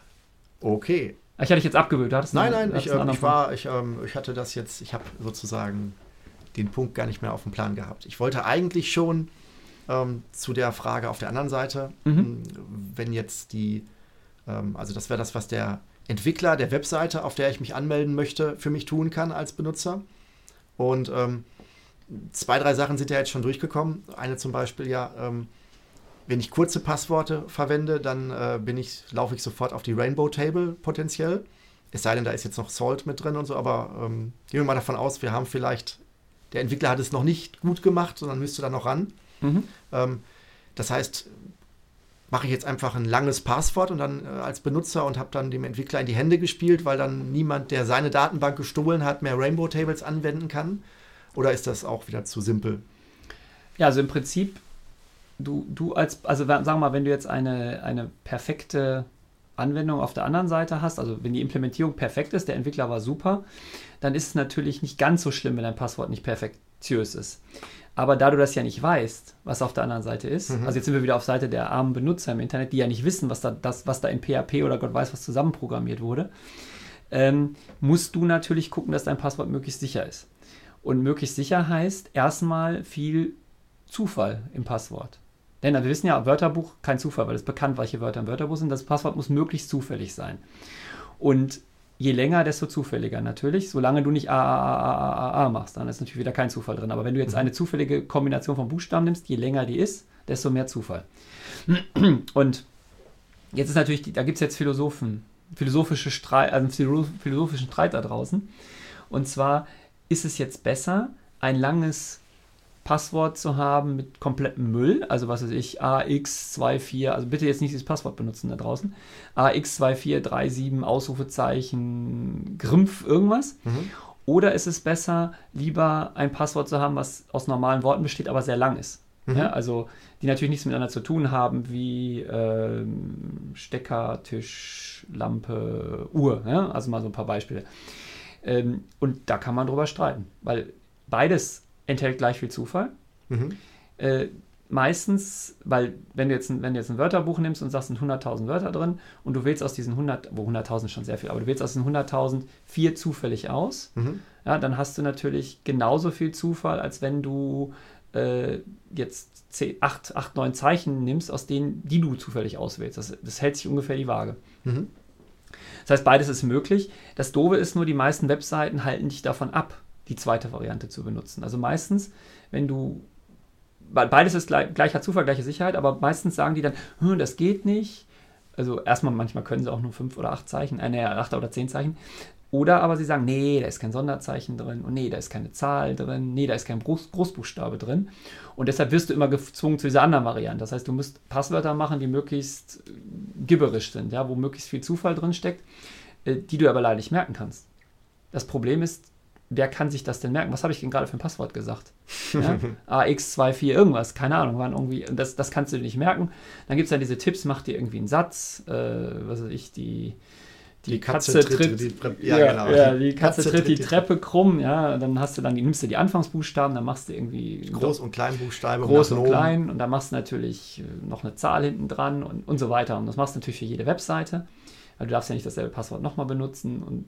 okay. Ich hatte dich jetzt abgewöhnt. Du hattest Nein, einen- nein, ich, anderen ich war, ich, ähm, ich hatte das jetzt, ich habe sozusagen den Punkt gar nicht mehr auf dem Plan gehabt. Ich wollte eigentlich schon ähm, zu der Frage auf der anderen Seite, Mhm. ähm, wenn jetzt die, ähm, also das wäre das, was der Entwickler der Webseite, auf der ich mich anmelden möchte, für mich tun kann als Benutzer. Und ähm, zwei, drei Sachen sind ja jetzt schon durchgekommen. Eine zum Beispiel ja, ähm, wenn ich kurze Passworte verwende, dann äh, bin ich, laufe ich sofort auf die Rainbow Table potenziell. Es sei denn, da ist jetzt noch Salt mit drin und so, aber ähm, gehen wir mal davon aus, wir haben vielleicht, der Entwickler hat es noch nicht gut gemacht, sondern müsste da noch ran. Mhm. Ähm, das heißt, mache ich jetzt einfach ein langes Passwort und dann äh, als Benutzer und habe dann dem Entwickler in die Hände gespielt, weil dann niemand, der seine Datenbank gestohlen hat, mehr Rainbow Tables anwenden kann? Oder ist das auch wieder zu simpel? Ja, also im Prinzip, du, du als, also sagen wir mal, wenn du jetzt eine, eine perfekte Anwendung auf der anderen Seite hast, also wenn die Implementierung perfekt ist, der Entwickler war super, dann ist es natürlich nicht ganz so schlimm, wenn dein Passwort nicht perfektiös ist. Aber da du das ja nicht weißt, was auf der anderen Seite ist, Mhm. also jetzt sind wir wieder auf Seite der armen Benutzer im Internet, die ja nicht wissen, was da, das, was da in PHP oder Gott weiß was zusammenprogrammiert wurde, ähm, musst du natürlich gucken, dass dein Passwort möglichst sicher ist. Und möglichst sicher heißt erstmal viel Zufall im Passwort. Denn wir wissen ja, Wörterbuch kein Zufall, weil es bekannt, welche Wörter im Wörterbuch sind. Das Passwort muss möglichst zufällig sein. Und je länger, desto zufälliger natürlich. Solange du nicht A, A, A, A, A, A machst, dann ist natürlich wieder kein Zufall drin. Aber wenn du jetzt eine zufällige Kombination von Buchstaben nimmst, je länger die ist, desto mehr Zufall. Und jetzt ist natürlich, da gibt es jetzt Philosophen, philosophische Streit, also philosophischen Streit da draußen. Und zwar ist es jetzt besser, ein langes Passwort zu haben mit komplettem Müll, also was weiß ich, AX24, also bitte jetzt nicht dieses Passwort benutzen da draußen, AX2437, Ausrufezeichen, Grimpf, irgendwas. Mhm. Oder ist es besser, lieber ein Passwort zu haben, was aus normalen Worten besteht, aber sehr lang ist? Mhm. Ja, also die natürlich nichts miteinander zu tun haben, wie ähm, Stecker, Tisch, Lampe, Uhr. Ja? Also mal so ein paar Beispiele. Ähm, und da kann man drüber streiten, weil beides enthält gleich viel Zufall. Mhm. Äh, meistens, weil wenn du, jetzt ein, wenn du jetzt ein Wörterbuch nimmst und sagst, sind 100.000 Wörter drin und du wählst aus diesen 100, wo 100.000 ist schon sehr viel, aber du wählst aus diesen 100.000 vier zufällig aus, Mhm. ja, dann hast du natürlich genauso viel Zufall, als wenn du äh, jetzt 10, 8, 8, 9 Zeichen nimmst, aus denen, die du zufällig auswählst. Das, das hält sich ungefähr die Waage. Mhm. Das heißt, beides ist möglich. Das Doofe ist nur, die meisten Webseiten halten dich davon ab, die zweite Variante zu benutzen. Also meistens, wenn du beides ist gleich, gleicher Zufall, gleiche Sicherheit, aber meistens sagen die dann, hm, das geht nicht. Also erstmal, manchmal können sie auch nur fünf oder acht Zeichen, äh, acht oder zehn Zeichen. Oder aber sie sagen, nee, da ist kein Sonderzeichen drin und nee, da ist keine Zahl drin, nee, da ist kein Groß Großbuchstabe drin. Und deshalb wirst du immer gezwungen zu dieser anderen Variante. Das heißt, du musst Passwörter machen, die möglichst gibberisch sind, ja, wo möglichst viel Zufall drin steckt, äh, die du aber leider nicht merken kannst. Das Problem ist, wer kann sich das denn merken? Was habe ich denn gerade für ein Passwort gesagt? Ja? AX24 irgendwas, keine Ahnung, waren irgendwie, das, das kannst du dir nicht merken. Dann gibt es dann diese Tipps, mach dir irgendwie einen Satz, äh, was weiß ich, die die, die Katze, Katze, tritt, die, ja, ja, genau. ja, die Katze, Katze tritt, die Treppe krumm, ja, dann hast du dann, nimmst du die Anfangsbuchstaben, dann machst du irgendwie Groß- und Kleinbuchstaben. Groß und Klein und dann machst du natürlich äh, noch eine Zahl hinten dran und, und so weiter. Und das machst du natürlich für jede Webseite, weil du darfst ja nicht dasselbe Passwort nochmal benutzen und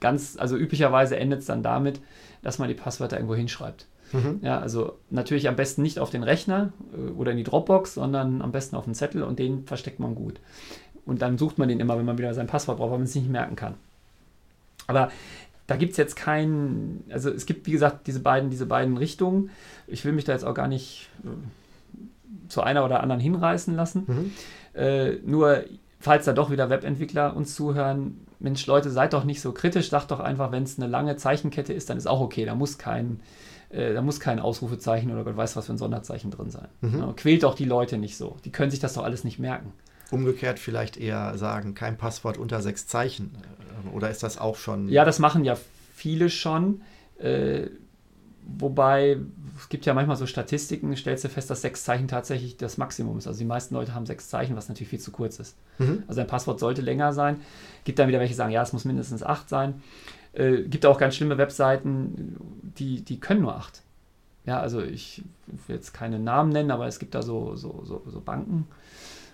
ganz, also üblicherweise endet es dann damit, dass man die Passwörter irgendwo hinschreibt. Mhm. Ja, also natürlich am besten nicht auf den Rechner äh, oder in die Dropbox, sondern am besten auf einen Zettel und den versteckt man gut. Und dann sucht man den immer, wenn man wieder sein Passwort braucht, weil man es nicht merken kann. Aber da gibt es jetzt keinen, also es gibt, wie gesagt, diese beiden, diese beiden Richtungen. Ich will mich da jetzt auch gar nicht äh, zu einer oder anderen hinreißen lassen. Mhm. Äh, nur, falls da doch wieder Webentwickler uns zuhören, Mensch, Leute, seid doch nicht so kritisch, sagt doch einfach, wenn es eine lange Zeichenkette ist, dann ist auch okay. Da muss kein, äh, da muss kein Ausrufezeichen oder Gott weiß was für ein Sonderzeichen drin sein. Mhm. Ja, quält doch die Leute nicht so. Die können sich das doch alles nicht merken. Umgekehrt vielleicht eher sagen, kein Passwort unter sechs Zeichen. Oder ist das auch schon. Ja, das machen ja viele schon. Äh, wobei, es gibt ja manchmal so Statistiken, stellst du fest, dass sechs Zeichen tatsächlich das Maximum ist. Also die meisten Leute haben sechs Zeichen, was natürlich viel zu kurz ist. Mhm. Also ein Passwort sollte länger sein. Gibt dann wieder welche, die sagen, ja, es muss mindestens acht sein. Äh, gibt auch ganz schlimme Webseiten, die, die können nur acht. Ja, also ich will jetzt keine Namen nennen, aber es gibt da so, so, so, so Banken,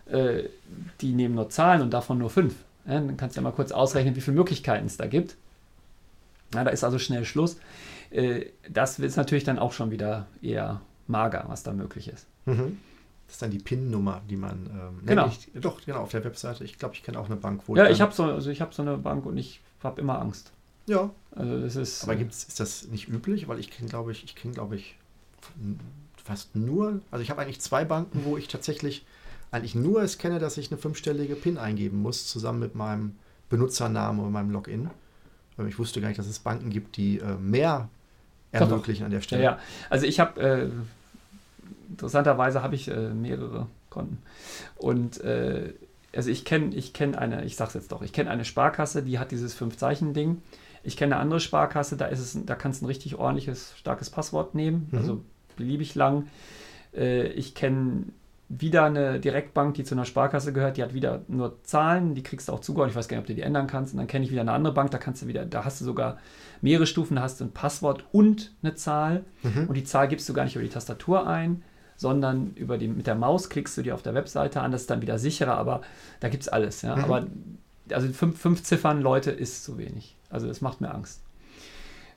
äh, die nehmen nur Zahlen und davon nur fünf. Ja, dann kannst du ja mal kurz ausrechnen, wie viele Möglichkeiten es da gibt. Ja, da ist also schnell Schluss. Äh, das ist natürlich dann auch schon wieder eher mager, was da möglich ist. Mhm. Das ist dann die PIN-Nummer, die man. Ähm, genau. Ich, doch, genau, auf der Webseite. Ich glaube, ich kenne auch eine Bank, wo. Ja, ich, habe so, also hab so eine Bank und ich habe immer Angst. Ja. Also das ist. Aber gibt's, ist das nicht üblich? Weil ich kenne, glaube ich, ich kenne, glaube ich, fast nur. Also ich habe eigentlich zwei Banken, wo ich tatsächlich eigentlich nur es kenne, dass ich eine fünfstellige PIN eingeben muss, zusammen mit meinem Benutzernamen und meinem Login. Ich wusste gar nicht, dass es Banken gibt, die äh, mehr ermöglichen an der Stelle. Ja, ja. also ich habe, äh, interessanterweise habe ich äh, mehrere Konten. Und äh, also ich kenne ich kenn eine, ich sag's jetzt doch, ich kenne eine Sparkasse, die hat dieses Fünf-Zeichen-Ding. Ich kenne eine andere Sparkasse, da ist es, da kannst du ein richtig ordentliches, starkes Passwort nehmen, mhm. also beliebig lang. Äh, ich kenne wieder eine Direktbank, die zu einer Sparkasse gehört, die hat wieder nur Zahlen, die kriegst du auch zugeordnet. Ich weiß gar nicht, ob du die ändern kannst. Und dann kenne ich wieder eine andere Bank, da kannst du wieder, da hast du sogar mehrere Stufen, da hast du ein Passwort und eine Zahl. Mhm. Und die Zahl gibst du gar nicht über die Tastatur ein, sondern über die, mit der Maus klickst du die auf der Webseite an. Das ist dann wieder sicherer, aber da gibt es alles. Ja? Mhm. Aber also fünf, fünf Ziffern, Leute, ist zu wenig. Also das macht mir Angst.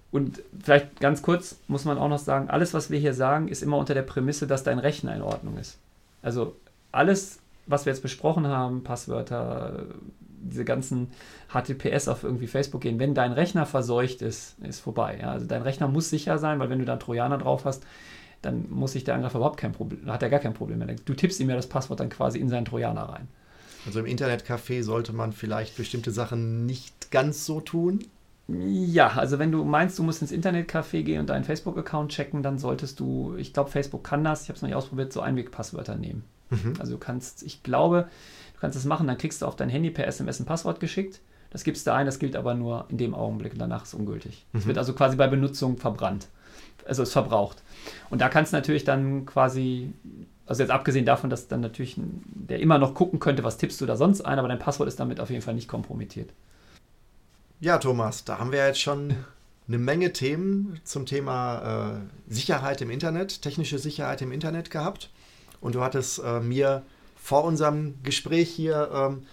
Und vielleicht ganz kurz muss man auch noch sagen, alles, was wir hier sagen, ist immer unter der Prämisse, dass dein Rechner in Ordnung ist. Also alles, was wir jetzt besprochen haben, Passwörter, diese ganzen HTTPS auf irgendwie Facebook gehen, wenn dein Rechner verseucht ist, ist vorbei. Ja? Also dein Rechner muss sicher sein, weil wenn du da einen Trojaner drauf hast, dann muss sich der Angreifer überhaupt kein Problem, hat er gar kein Problem mehr. Du tippst ihm ja das Passwort dann quasi in seinen Trojaner rein. Also im Internetcafé sollte man vielleicht bestimmte Sachen nicht ganz so tun. Ja, also wenn du meinst, du musst ins Internetcafé gehen und deinen Facebook-Account checken, dann solltest du, ich glaube, Facebook kann das, ich habe es noch nicht ausprobiert, so Einwegpasswörter nehmen. Mhm. Also du kannst, ich glaube, du kannst das machen, dann kriegst du auf dein Handy per SMS ein Passwort geschickt. Das gibst du ein, das gilt aber nur in dem Augenblick und danach ist es ungültig. Es mhm. wird also quasi bei Benutzung verbrannt. Also ist verbraucht. Und da kannst du natürlich dann quasi, also jetzt abgesehen davon, dass dann natürlich der immer noch gucken könnte, was tippst du da sonst ein, aber dein Passwort ist damit auf jeden Fall nicht kompromittiert. Ja, Thomas, da haben wir jetzt schon eine Menge Themen zum Thema äh, Sicherheit im Internet, technische Sicherheit im Internet gehabt. Und du hattest äh, mir vor unserem Gespräch hier ähm,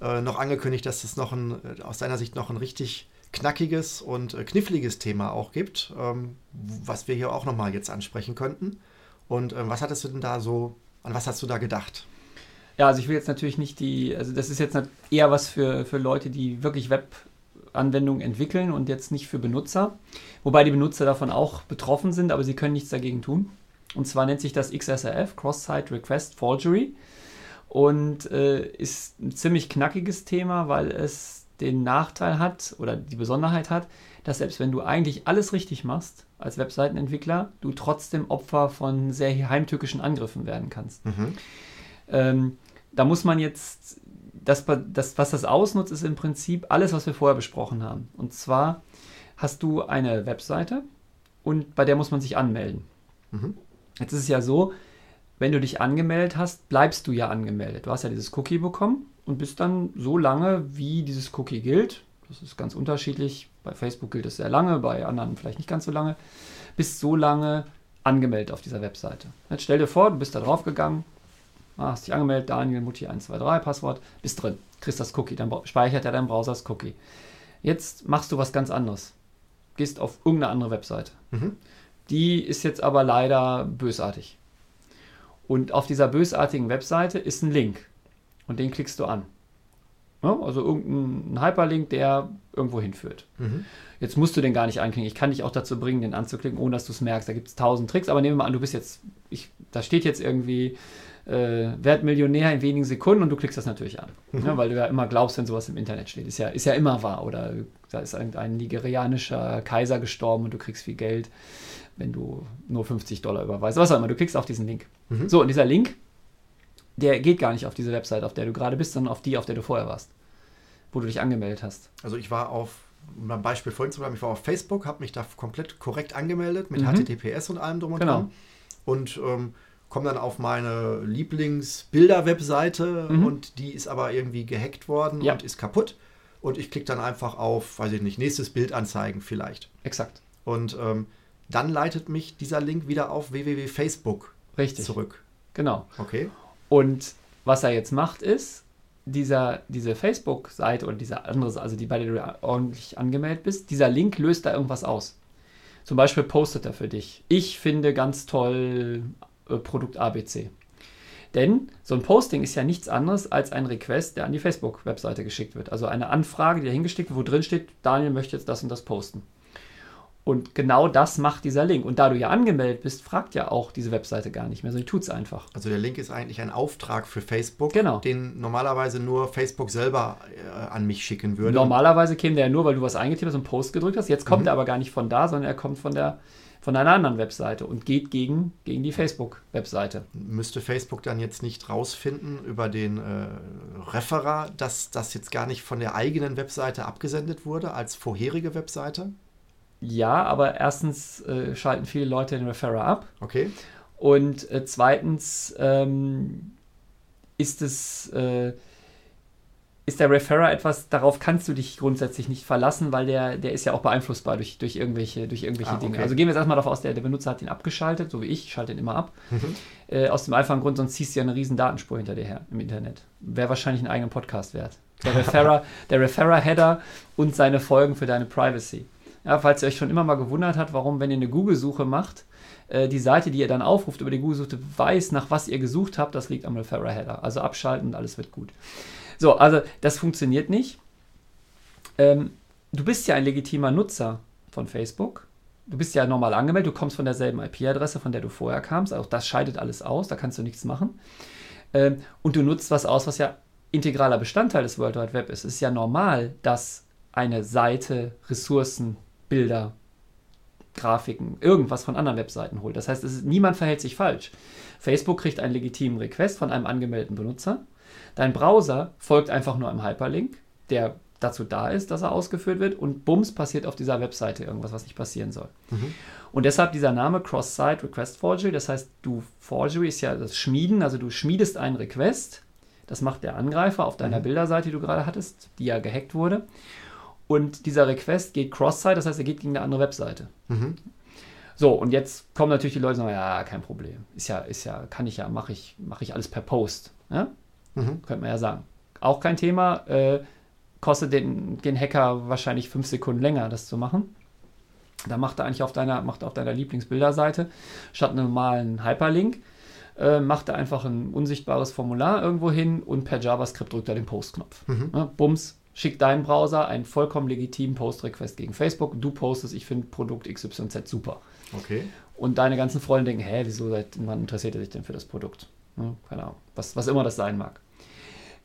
äh, noch angekündigt, dass es noch ein, äh, aus deiner Sicht noch ein richtig knackiges und äh, kniffliges Thema auch gibt, ähm, was wir hier auch nochmal jetzt ansprechen könnten. Und ähm, was hattest du denn da so, an was hast du da gedacht? Ja, also ich will jetzt natürlich nicht die, also das ist jetzt eher was für, für Leute, die wirklich Web-Anwendungen entwickeln und jetzt nicht für Benutzer. Wobei die Benutzer davon auch betroffen sind, aber sie können nichts dagegen tun. Und zwar nennt sich das XSRF, Cross-Site Request Forgery. Und äh, ist ein ziemlich knackiges Thema, weil es den Nachteil hat oder die Besonderheit hat, dass selbst wenn du eigentlich alles richtig machst als Webseitenentwickler, du trotzdem Opfer von sehr heimtückischen Angriffen werden kannst. Mhm. Ähm, da muss man jetzt, das, das, was das ausnutzt, ist im Prinzip alles, was wir vorher besprochen haben. Und zwar hast du eine Webseite und bei der muss man sich anmelden. Mhm. Jetzt ist es ja so, wenn du dich angemeldet hast, bleibst du ja angemeldet. Du hast ja dieses Cookie bekommen und bist dann so lange, wie dieses Cookie gilt. Das ist ganz unterschiedlich. Bei Facebook gilt es sehr lange, bei anderen vielleicht nicht ganz so lange. Bist so lange angemeldet auf dieser Webseite. Jetzt stell dir vor, du bist da drauf gegangen, hast dich angemeldet, Daniel Mutti 123, Passwort, bist drin, kriegst das Cookie, dann speichert er dein Browser das Cookie. Jetzt machst du was ganz anderes. Gehst auf irgendeine andere Webseite. Mhm. Die ist jetzt aber leider bösartig. Und auf dieser bösartigen Webseite ist ein Link. Und den klickst du an. Ja, also irgendein Hyperlink, der irgendwo hinführt. Mhm. Jetzt musst du den gar nicht anklicken. Ich kann dich auch dazu bringen, den anzuklicken, ohne dass du es merkst. Da gibt es tausend Tricks, aber nehmen wir mal an, du bist jetzt, ich, da steht jetzt irgendwie, äh, werd Millionär in wenigen Sekunden und du klickst das natürlich an. Mhm. Ja, weil du ja immer glaubst, wenn sowas im Internet steht. Ist ja, ist ja immer wahr. Oder da ist ein, ein nigerianischer Kaiser gestorben und du kriegst viel Geld wenn du nur 50 Dollar überweist. Was auch immer, du klickst auf diesen Link. Mhm. So, und dieser Link, der geht gar nicht auf diese Website, auf der du gerade bist, sondern auf die, auf der du vorher warst, wo du dich angemeldet hast. Also ich war auf, um ein Beispiel vorhin zu bleiben, ich war auf Facebook, habe mich da komplett korrekt angemeldet mit mhm. HTTPS und allem drum und genau. dran. Und ähm, komme dann auf meine Lieblingsbilder-Webseite mhm. und die ist aber irgendwie gehackt worden ja. und ist kaputt. Und ich klicke dann einfach auf, weiß ich nicht, nächstes Bild anzeigen vielleicht. Exakt. Und ähm, dann leitet mich dieser Link wieder auf www.facebook Richtig. zurück. Genau. Okay. Und was er jetzt macht, ist, dieser, diese Facebook-Seite oder diese andere, also die bei der du ordentlich angemeldet bist, dieser Link löst da irgendwas aus. Zum Beispiel postet er für dich. Ich finde ganz toll äh, Produkt ABC. Denn so ein Posting ist ja nichts anderes als ein Request, der an die Facebook-Webseite geschickt wird. Also eine Anfrage, die da hingeschickt wird, wo drin steht, Daniel möchte jetzt das und das posten. Und genau das macht dieser Link. Und da du ja angemeldet bist, fragt ja auch diese Webseite gar nicht mehr, sondern tut es einfach. Also der Link ist eigentlich ein Auftrag für Facebook, genau. den normalerweise nur Facebook selber äh, an mich schicken würde. Normalerweise käme der ja nur, weil du was eingetippt hast und Post gedrückt hast. Jetzt kommt mhm. er aber gar nicht von da, sondern er kommt von der von einer anderen Webseite und geht gegen, gegen die Facebook-Webseite. Müsste Facebook dann jetzt nicht rausfinden über den äh, Referer, dass das jetzt gar nicht von der eigenen Webseite abgesendet wurde als vorherige Webseite? Ja, aber erstens äh, schalten viele Leute den Referrer ab. Okay. Und äh, zweitens ähm, ist es äh, ist der Referrer etwas, darauf kannst du dich grundsätzlich nicht verlassen, weil der, der ist ja auch beeinflussbar durch, durch irgendwelche, durch irgendwelche ah, okay. Dinge. Also gehen wir jetzt erstmal davon aus, der, der Benutzer hat ihn abgeschaltet, so wie ich, ich schalte ihn immer ab. Mhm. Äh, aus dem einfachen Grund, sonst ziehst du ja eine riesen Datenspur hinter dir her im Internet. Wäre wahrscheinlich einen eigenen Podcast wert. Der Referrer, der Referrer-Header und seine Folgen für deine Privacy. Ja, falls ihr euch schon immer mal gewundert habt, warum, wenn ihr eine Google-Suche macht, äh, die Seite, die ihr dann aufruft über die Google-Suche, weiß, nach was ihr gesucht habt, das liegt am Referrer Header. Also abschalten und alles wird gut. So, also das funktioniert nicht. Ähm, du bist ja ein legitimer Nutzer von Facebook. Du bist ja normal angemeldet, du kommst von derselben IP-Adresse, von der du vorher kamst. Auch das scheidet alles aus, da kannst du nichts machen. Ähm, und du nutzt was aus, was ja integraler Bestandteil des World Wide Web ist. Es ist ja normal, dass eine Seite Ressourcen Bilder, Grafiken, irgendwas von anderen Webseiten holt. Das heißt, ist, niemand verhält sich falsch. Facebook kriegt einen legitimen Request von einem angemeldeten Benutzer. Dein Browser folgt einfach nur einem Hyperlink, der dazu da ist, dass er ausgeführt wird und bums passiert auf dieser Webseite irgendwas, was nicht passieren soll. Mhm. Und deshalb dieser Name Cross-Site Request Forgery, das heißt, du Forgery ist ja das Schmieden, also du schmiedest einen Request, das macht der Angreifer auf deiner mhm. Bilderseite, die du gerade hattest, die ja gehackt wurde. Und dieser Request geht cross-site, das heißt, er geht gegen eine andere Webseite. Mhm. So, und jetzt kommen natürlich die Leute und sagen, ja, kein Problem. Ist ja, ist ja, kann ich ja, mache ich, mache ich alles per Post. Ja? Mhm. Könnte man ja sagen. Auch kein Thema. Äh, kostet den, den Hacker wahrscheinlich fünf Sekunden länger, das zu machen. Da macht er eigentlich auf deiner, macht auf deiner Lieblingsbilderseite statt einem normalen Hyperlink, äh, macht er einfach ein unsichtbares Formular irgendwo hin und per JavaScript drückt er den Post-Knopf. Mhm. Ne, Bums, schickt deinem Browser einen vollkommen legitimen Post-Request gegen Facebook. Du postest, ich finde Produkt XYZ super. Okay. Und deine ganzen Freunde denken, hä, wieso seid, wann interessiert er sich denn für das Produkt? Ne, keine Ahnung, was, was immer das sein mag.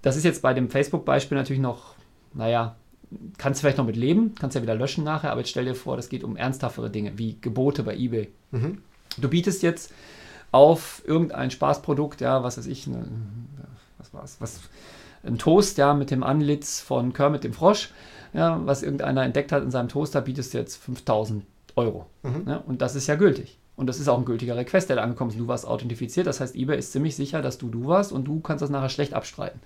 Das ist jetzt bei dem Facebook-Beispiel natürlich noch, naja, kannst du vielleicht noch mit leben, kannst ja wieder löschen nachher, aber jetzt stell dir vor, das geht um ernsthaftere Dinge, wie Gebote bei eBay. Mhm. Du bietest jetzt auf irgendein Spaßprodukt, ja, was weiß ich, ne, was war's, was, ein Toast, ja, mit dem Antlitz von Kermit dem Frosch, ja, was irgendeiner entdeckt hat in seinem Toaster, bietest du jetzt 5000 Euro. Mhm. Ja, und das ist ja gültig. Und das ist auch ein gültiger Request, der da angekommen ist. Du warst authentifiziert, das heißt, eBay ist ziemlich sicher, dass du du warst und du kannst das nachher schlecht abstreiten.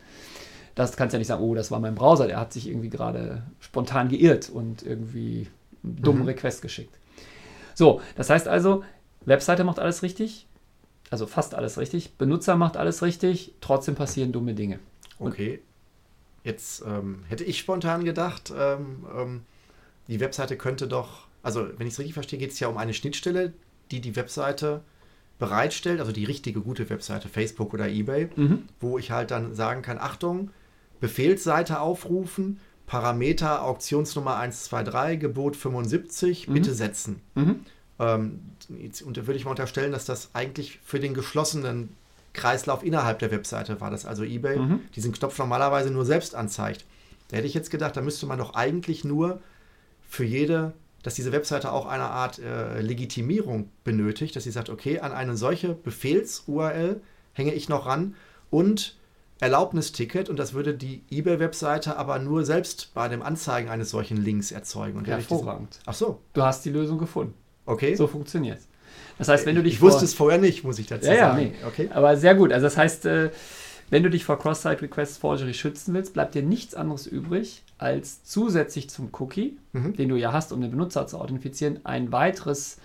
Das kannst ja nicht sagen, oh, das war mein Browser, der hat sich irgendwie gerade spontan geirrt und irgendwie einen dummen Mhm. Request geschickt. So, das heißt also, Webseite macht alles richtig, also fast alles richtig, Benutzer macht alles richtig, trotzdem passieren dumme Dinge. Und- Okay. Jetzt ähm, hätte ich spontan gedacht, ähm, ähm, die Webseite könnte doch, also wenn ich es richtig verstehe, geht es ja um eine Schnittstelle, die die Webseite bereitstellt, also die richtige gute Webseite, Facebook oder eBay, Mhm. wo ich halt dann sagen kann, Achtung, Befehlsseite aufrufen, Parameter Auktionsnummer 123, Gebot 75, Mhm. bitte setzen. Mhm. Ähm, jetzt unter- würde ich mal unterstellen, dass das eigentlich für den geschlossenen Kreislauf innerhalb der Webseite war, dass also eBay Mhm. diesen Knopf normalerweise nur selbst anzeigt. Da hätte ich jetzt gedacht, da müsste man doch eigentlich nur für jede, dass diese Webseite auch eine Art äh, Legitimierung benötigt, dass sie sagt, okay, an eine solche Befehls-URL hänge ich noch ran und Erlaubnisticket und das würde die eBay-Webseite aber nur selbst bei dem Anzeigen eines solchen Links erzeugen. Und ich diesen- Hervorragend. Ach so, Du hast die Lösung gefunden. okay. So funktioniert es. Das heißt, wenn du dich ich wusste es vorher nicht, muss ich dazu Ja, ja, sagen. nee. Okay. Aber sehr gut. Also das heißt, äh, wenn du dich vor Cross-Site-Request Forgery schützen willst, bleibt dir nichts anderes übrig, als zusätzlich zum Cookie, Mhm. den du ja hast, um den Benutzer zu authentifizieren, ein weiteres,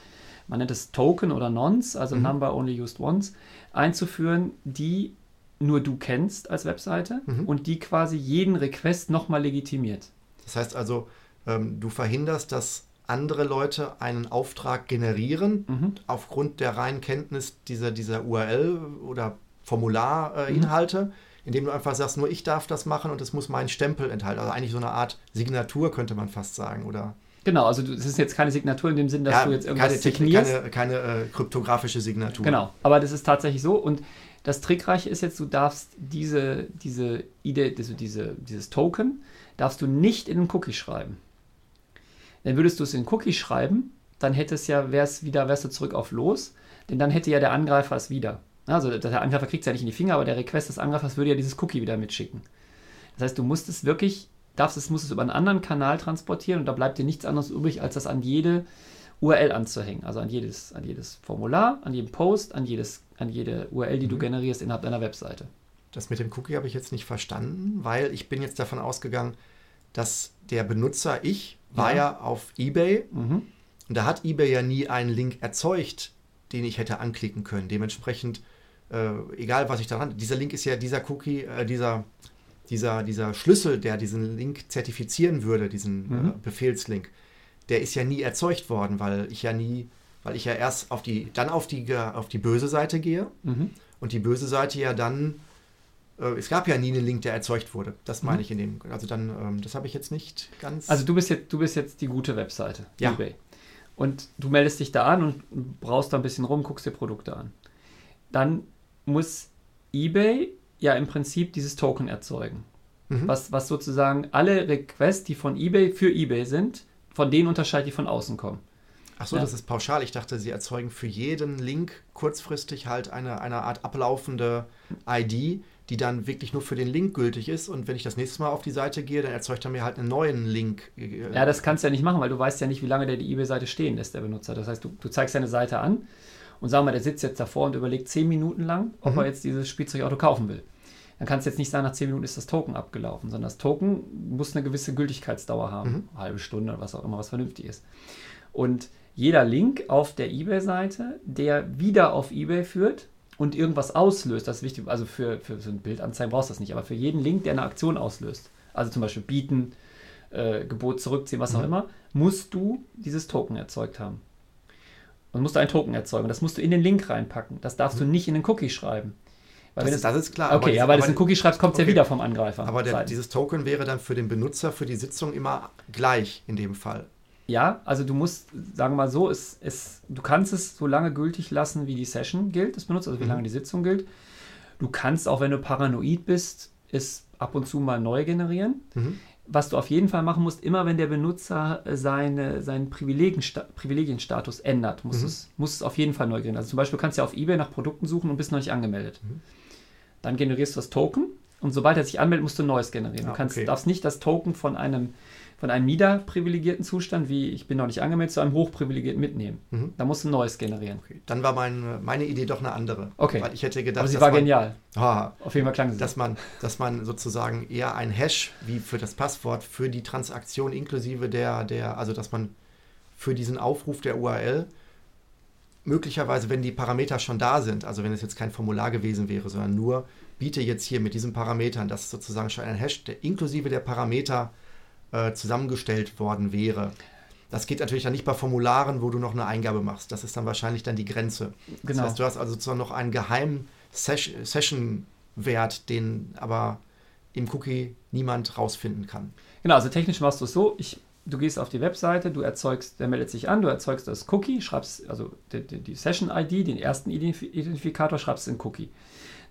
man nennt es Token oder Nonce, also Mhm. Number Only Used Once, einzuführen, die nur du kennst als Webseite Mhm. und die quasi jeden Request nochmal legitimiert. Das heißt also, ähm, du verhinderst, dass andere Leute einen Auftrag generieren Mhm. aufgrund der reinen Kenntnis dieser, dieser URL oder Formularinhalte, indem du einfach sagst, nur ich darf das machen und es muss meinen Stempel enthalten. Also eigentlich so eine Art Signatur könnte man fast sagen. Oder Genau, also es ist jetzt keine Signatur in dem Sinn, dass du jetzt irgendwas keine, signierst. keine, keine äh, kryptografische Signatur. Genau, aber das ist tatsächlich so. Und das Trickreiche ist jetzt, du darfst diese, diese Idee, also diese, dieses Token, darfst du nicht in den Cookie schreiben. Dann würdest du es in den Cookie schreiben, dann hätte es ja, wär's wieder, wärst du zurück auf los, denn dann hätte ja der Angreifer es wieder. Also der Angreifer kriegt es ja nicht in die Finger, aber der Request des Angreifers würde ja dieses Cookie wieder mitschicken. Das heißt, du musst es wirklich, darfst es, musst es über einen anderen Kanal transportieren und da bleibt dir nichts anderes übrig, als das an jede URL anzuhängen. Also an jedes, an jedes Formular, an jeden Post, an, jedes, an jede URL, die du Mhm. generierst innerhalb deiner Webseite. Das mit dem Cookie habe ich jetzt nicht verstanden, weil ich bin jetzt davon ausgegangen, dass der Benutzer, ich, war Ja. ja auf eBay Mhm. Und da hat eBay ja nie einen Link erzeugt, den ich hätte anklicken können. Dementsprechend, äh, egal was ich daran, dieser Link ist ja dieser Cookie, äh, dieser, dieser, dieser Schlüssel, der diesen Link zertifizieren würde, diesen Mhm. äh, Befehlslink, der ist ja nie erzeugt worden, weil ich ja nie, weil ich ja erst auf die, dann auf die, auf die böse Seite gehe Mhm. und die böse Seite ja dann, äh, es gab ja nie einen Link, der erzeugt wurde. Das meine Mhm. ich in dem, also dann, ähm, das habe ich jetzt nicht ganz. Also du bist jetzt, du bist jetzt die gute Webseite, Ja. eBay. Und du meldest dich da an und brauchst da ein bisschen rum, guckst dir Produkte an. Dann muss eBay ja im Prinzip dieses Token erzeugen. Mhm. Was, was sozusagen alle Requests, die von eBay für eBay sind, von denen unterscheidet, die von außen kommen. Ach so, Ja. das ist pauschal. Ich dachte, sie erzeugen für jeden Link kurzfristig halt eine, eine Art ablaufende ID, die dann wirklich nur für den Link gültig ist. Und wenn ich das nächste Mal auf die Seite gehe, dann erzeugt er mir halt einen neuen Link. Äh, Ja, das kannst du ja nicht machen, weil du weißt ja nicht, wie lange der die eBay-Seite stehen lässt, der Benutzer. Das heißt, du, du zeigst deine Seite an und sag mal, der sitzt jetzt davor und überlegt zehn Minuten lang, ob Mhm. er jetzt dieses Spielzeugauto kaufen will. Dann kannst du jetzt nicht sagen, nach zehn Minuten ist das Token abgelaufen, sondern das Token muss eine gewisse Gültigkeitsdauer haben. Mhm. Eine halbe Stunde oder was auch immer, was vernünftig ist. Und jeder Link auf der eBay-Seite, der wieder auf eBay führt und irgendwas auslöst, das ist wichtig, also für, für so ein Bildanzeigen brauchst du das nicht, aber für jeden Link, der eine Aktion auslöst, also zum Beispiel bieten, äh, Gebot zurückziehen, was auch immer, musst du dieses Token erzeugt haben. Und musst du einen Token erzeugen. Das musst du in den Link reinpacken. Das darfst du nicht in den Cookie schreiben. Weil Das, wenn das ist klar. Okay, aber, ja, weil du in Cookie schreibst, kommt es ja okay. wieder vom Angreifer. aber der, dieses Token wäre dann für den Benutzer, für die Sitzung immer gleich in dem Fall. Ja, also du musst, sagen wir mal so, es, es, du kannst es so lange gültig lassen, wie die Session gilt, das benutzt, also wie Mhm. lange die Sitzung gilt. Du kannst auch, wenn du paranoid bist, es ab und zu mal neu generieren. Mhm. Was du auf jeden Fall machen musst, immer wenn der Benutzer äh, seine, seinen Privilegiensta Privilegienstatus ändert, musst, Mhm. es, musst es auf jeden Fall neu generieren. Also zum Beispiel kannst du ja auf Ebay nach Produkten suchen und bist noch nicht angemeldet. Mhm. Dann generierst du das Token und sobald er sich anmeldet, musst du ein neues generieren. Ah, du kannst, okay. darfst nicht das Token von einem, von einem niederprivilegierten Zustand, wie ich bin noch nicht angemeldet, zu einem hochprivilegierten mitnehmen. Mhm. Da musst du ein neues generieren. Okay. Dann war mein, meine Idee doch eine andere. Okay. Weil ich hätte gedacht, Aber sie dass war man, genial. Ah, Auf jeden Fall klang sie. dass man, dass man sozusagen eher ein Hash wie für das Passwort für die Transaktion inklusive der, der, also dass man für diesen Aufruf der URL möglicherweise, wenn die Parameter schon da sind, also wenn es jetzt kein Formular gewesen wäre, sondern nur biete jetzt hier mit diesen Parametern, dass sozusagen schon ein Hash der, inklusive der Parameter äh, zusammengestellt worden wäre. Das geht natürlich dann nicht bei Formularen, wo du noch eine Eingabe machst. Das ist dann wahrscheinlich dann die Grenze. Das Genau. heißt, du hast also sozusagen noch einen geheimen Session-Wert, den aber im Cookie niemand rausfinden kann. Genau, also technisch machst du es so, ich, du gehst auf die Webseite, du erzeugst, der meldet sich an, du erzeugst das Cookie, schreibst also die, die, die Session-ID, den ersten Identif Identifikator, schreibst in Cookie.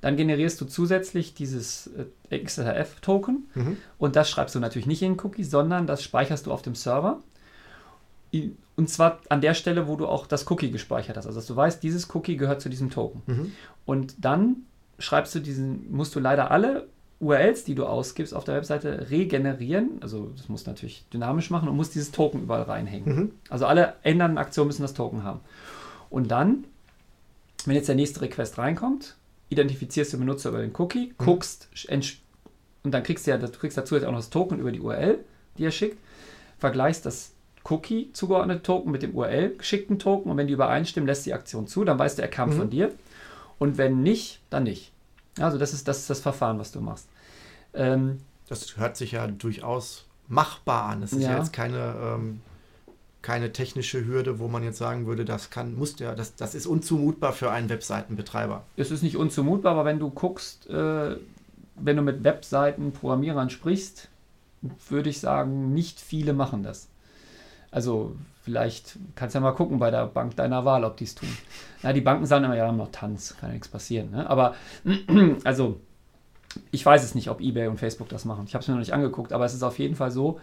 Dann generierst du zusätzlich dieses äh, XRF-Token Mhm. und das schreibst du natürlich nicht in den Cookie, sondern das speicherst du auf dem Server. Und zwar an der Stelle, wo du auch das Cookie gespeichert hast. Also dass du weißt, dieses Cookie gehört zu diesem Token. Mhm. Und dann schreibst du diesen, musst du leider alle URLs, die du ausgibst auf der Webseite, regenerieren. Also das musst du natürlich dynamisch machen und musst dieses Token überall reinhängen. Mhm. Also alle ändernden Aktionen müssen das Token haben. Und dann, wenn jetzt der nächste Request reinkommt, identifizierst du den Benutzer über den Cookie, guckst ents- und dann kriegst du ja, du kriegst dazu jetzt auch noch das Token über die URL, die er schickt, vergleichst das Cookie zugeordnete Token mit dem URL geschickten Token und wenn die übereinstimmen, lässt die Aktion zu, dann weißt du, er kam Mhm. von dir. Und wenn nicht, dann nicht. Also das ist das, ist das Verfahren, was du machst. Ähm, Das hört sich ja durchaus machbar an. Es ist ja, Ja. jetzt keine, ähm, keine technische Hürde, wo man jetzt sagen würde, das kann, muss der, das, das ist unzumutbar für einen Webseitenbetreiber. es ist nicht unzumutbar, aber wenn du guckst, äh, wenn du mit Webseiten, Programmierern sprichst, würde ich sagen, nicht viele machen das. Also vielleicht kannst du ja mal gucken bei der Bank deiner Wahl, ob die es tun. Na, die Banken sagen immer, ja, haben noch Tanz, kann ja nichts passieren. Ne? Aber also ich weiß es nicht, ob eBay und Facebook das machen. Ich habe es mir noch nicht angeguckt, aber es ist auf jeden Fall so,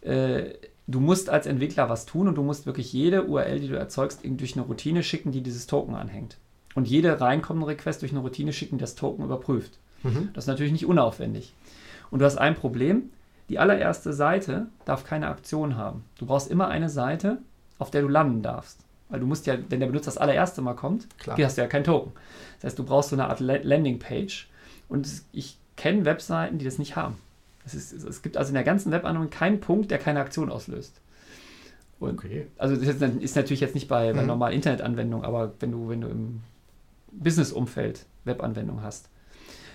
äh, du musst als Entwickler was tun und du musst wirklich jede URL, die du erzeugst, irgendwie durch eine Routine schicken, die dieses Token anhängt. Und jede reinkommende Request durch eine Routine schicken, die das Token überprüft. Mhm. Das ist natürlich nicht unaufwendig. Und du hast ein Problem, die allererste Seite darf keine Aktion haben. Du brauchst immer eine Seite, auf der du landen darfst. Weil du musst ja, wenn der Benutzer das allererste Mal kommt, Klar. hier hast du ja kein Token. Das heißt, du brauchst so eine Art La- Landingpage. Und ich kenne Webseiten, die das nicht haben. Es, ist, es gibt also in der ganzen Webanwendung keinen Punkt, der keine Aktion auslöst. Und Okay. also das ist, natürlich jetzt nicht bei, bei Mhm. normalen Internetanwendungen, aber wenn du, wenn du im Business-Umfeld Webanwendungen hast,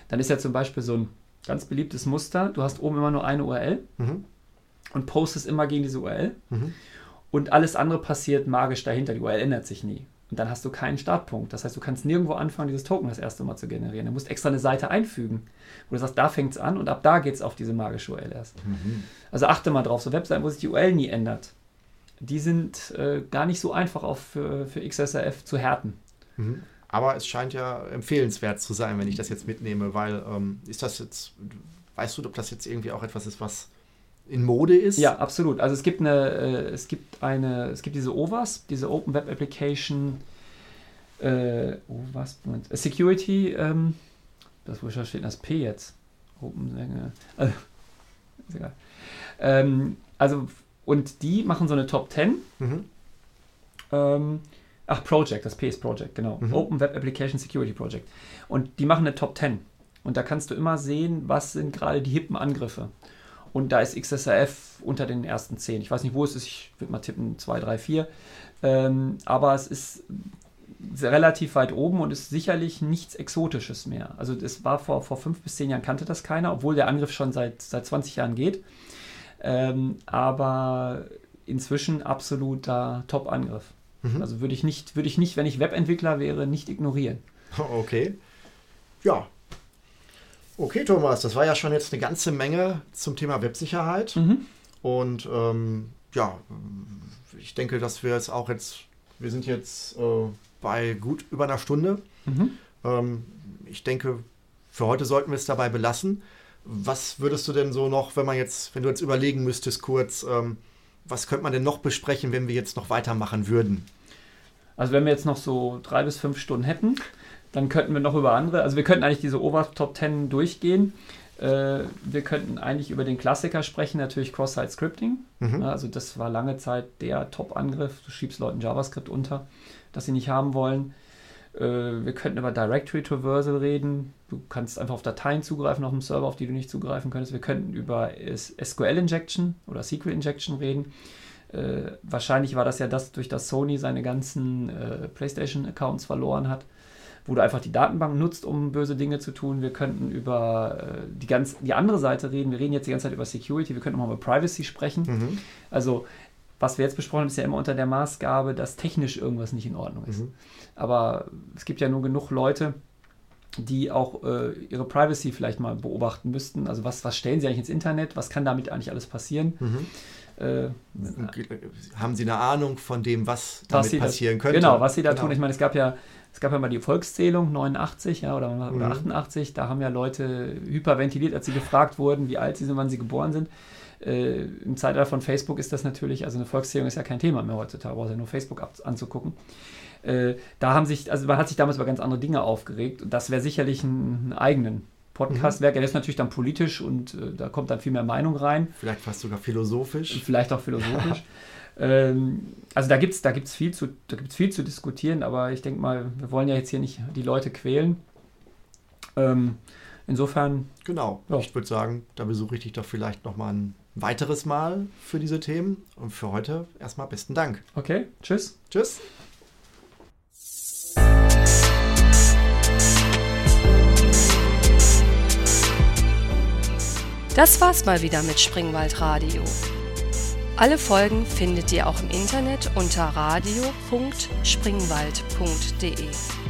dann ist ja zum Beispiel so ein ganz beliebtes Muster, du hast oben immer nur eine URL Mhm. und postest immer gegen diese URL Mhm. und alles andere passiert magisch dahinter, die URL ändert sich nie. Und dann hast du keinen Startpunkt. Das heißt, du kannst nirgendwo anfangen, dieses Token das erste Mal zu generieren. Du musst extra eine Seite einfügen, wo du sagst, da fängt es an und ab da geht es auf diese magische URL erst. Mhm. Also achte mal drauf, so Webseiten, wo sich die URL nie ändert, die sind äh, gar nicht so einfach auf für, für XSRF zu härten. Mhm. Aber es scheint ja empfehlenswert zu sein, wenn ich das jetzt mitnehme, weil ähm, ist das jetzt, weißt du, ob das jetzt irgendwie auch etwas ist, was in Mode ist? Ja, absolut. Also es gibt eine, äh, es gibt eine, es gibt diese OWASP, diese Open Web Application, äh, OWASP, Moment, Security, ähm, das wo steht denn das P jetzt? Open, äh, ist egal. Ähm, also und die machen so eine Top 10 Mhm. Ähm, ach, Project, das P ist Project, genau. Mhm. Open Web Application Security Project. Und die machen eine Top 10. Und da kannst du immer sehen, was sind gerade die hippen Angriffe. Und da ist XSRF unter den ersten 10. Ich weiß nicht, wo es ist, ich würde mal tippen 2, 3, 4. Ähm, aber es ist relativ weit oben und ist sicherlich nichts Exotisches mehr. Also das war vor, vor fünf bis zehn Jahren kannte das keiner, obwohl der Angriff schon seit, seit 20 Jahren geht. Ähm, aber inzwischen absoluter Top-Angriff. Mhm. Also würde ich nicht, würde ich nicht, wenn ich Webentwickler wäre, nicht ignorieren. Okay. Ja. Okay, Thomas, das war ja schon jetzt eine ganze Menge zum Thema Websicherheit. Mhm. Und ähm, ja, ich denke, dass wir es auch jetzt, wir sind jetzt äh, bei gut über einer Stunde. Mhm. Ähm, ich denke, für heute sollten wir es dabei belassen. Was würdest du denn so noch, wenn man jetzt, wenn du jetzt überlegen müsstest, kurz, ähm, was könnte man denn noch besprechen, wenn wir jetzt noch weitermachen würden? Also wenn wir jetzt noch so drei bis fünf Stunden hätten, dann könnten wir noch über andere, also wir könnten eigentlich diese Over Top 10 durchgehen. Äh, wir könnten eigentlich über den Klassiker sprechen, natürlich Cross-Site Scripting. Mhm. Also das war lange Zeit der Top-Angriff. Du schiebst Leuten JavaScript unter, das sie nicht haben wollen. Äh, wir könnten über Directory Traversal reden. Du kannst einfach auf Dateien zugreifen auf dem Server, auf die du nicht zugreifen könntest. Wir könnten über SQL Injection oder SQL Injection reden. Äh, wahrscheinlich war das ja das, durch das Sony seine ganzen äh, PlayStation-Accounts verloren hat, wo du einfach die Datenbank nutzt, um böse Dinge zu tun. Wir könnten über äh, die, ganz, die andere Seite reden. Wir reden jetzt die ganze Zeit über Security. Wir könnten auch mal über Privacy sprechen. Mhm. Also, was wir jetzt besprochen haben, ist ja immer unter der Maßgabe, dass technisch irgendwas nicht in Ordnung ist. Mhm. Aber es gibt ja nur genug Leute, die auch äh, ihre Privacy vielleicht mal beobachten müssten. Also was, was stellen sie eigentlich ins Internet? Was kann damit eigentlich alles passieren? Mhm. Äh, haben Sie eine Ahnung von dem, was damit was passieren da, könnte? Genau, was Sie da genau. tun. Ich meine, es gab ja es gab ja mal die Volkszählung 89 ja, oder, mhm. oder 88. Da haben ja Leute hyperventiliert, als sie gefragt wurden, wie alt sie sind, wann sie geboren sind. Äh, Im Zeitalter von Facebook ist das natürlich, also eine Volkszählung ist ja kein Thema mehr heutzutage, brauchst ja nur Facebook ab, anzugucken. Äh, da haben sich, also man hat sich damals über ganz andere Dinge aufgeregt und das wäre sicherlich ein, ein eigenen Podcast wäre. Mhm. Der ist natürlich dann politisch und äh, da kommt dann viel mehr Meinung rein. Vielleicht fast sogar philosophisch. Vielleicht auch philosophisch. ähm, also da gibt es da gibt's viel, zu, viel zu diskutieren, aber ich denke mal, wir wollen ja jetzt hier nicht die Leute quälen. Ähm, insofern. Genau. Ja. Ich würde sagen, da besuche ich dich doch vielleicht nochmal ein weiteres Mal für diese Themen. Und für heute erstmal besten Dank. Okay, tschüss. Tschüss. Das war's mal wieder mit Springwald Radio. Alle Folgen findet ihr auch im Internet unter radio.springwald.de.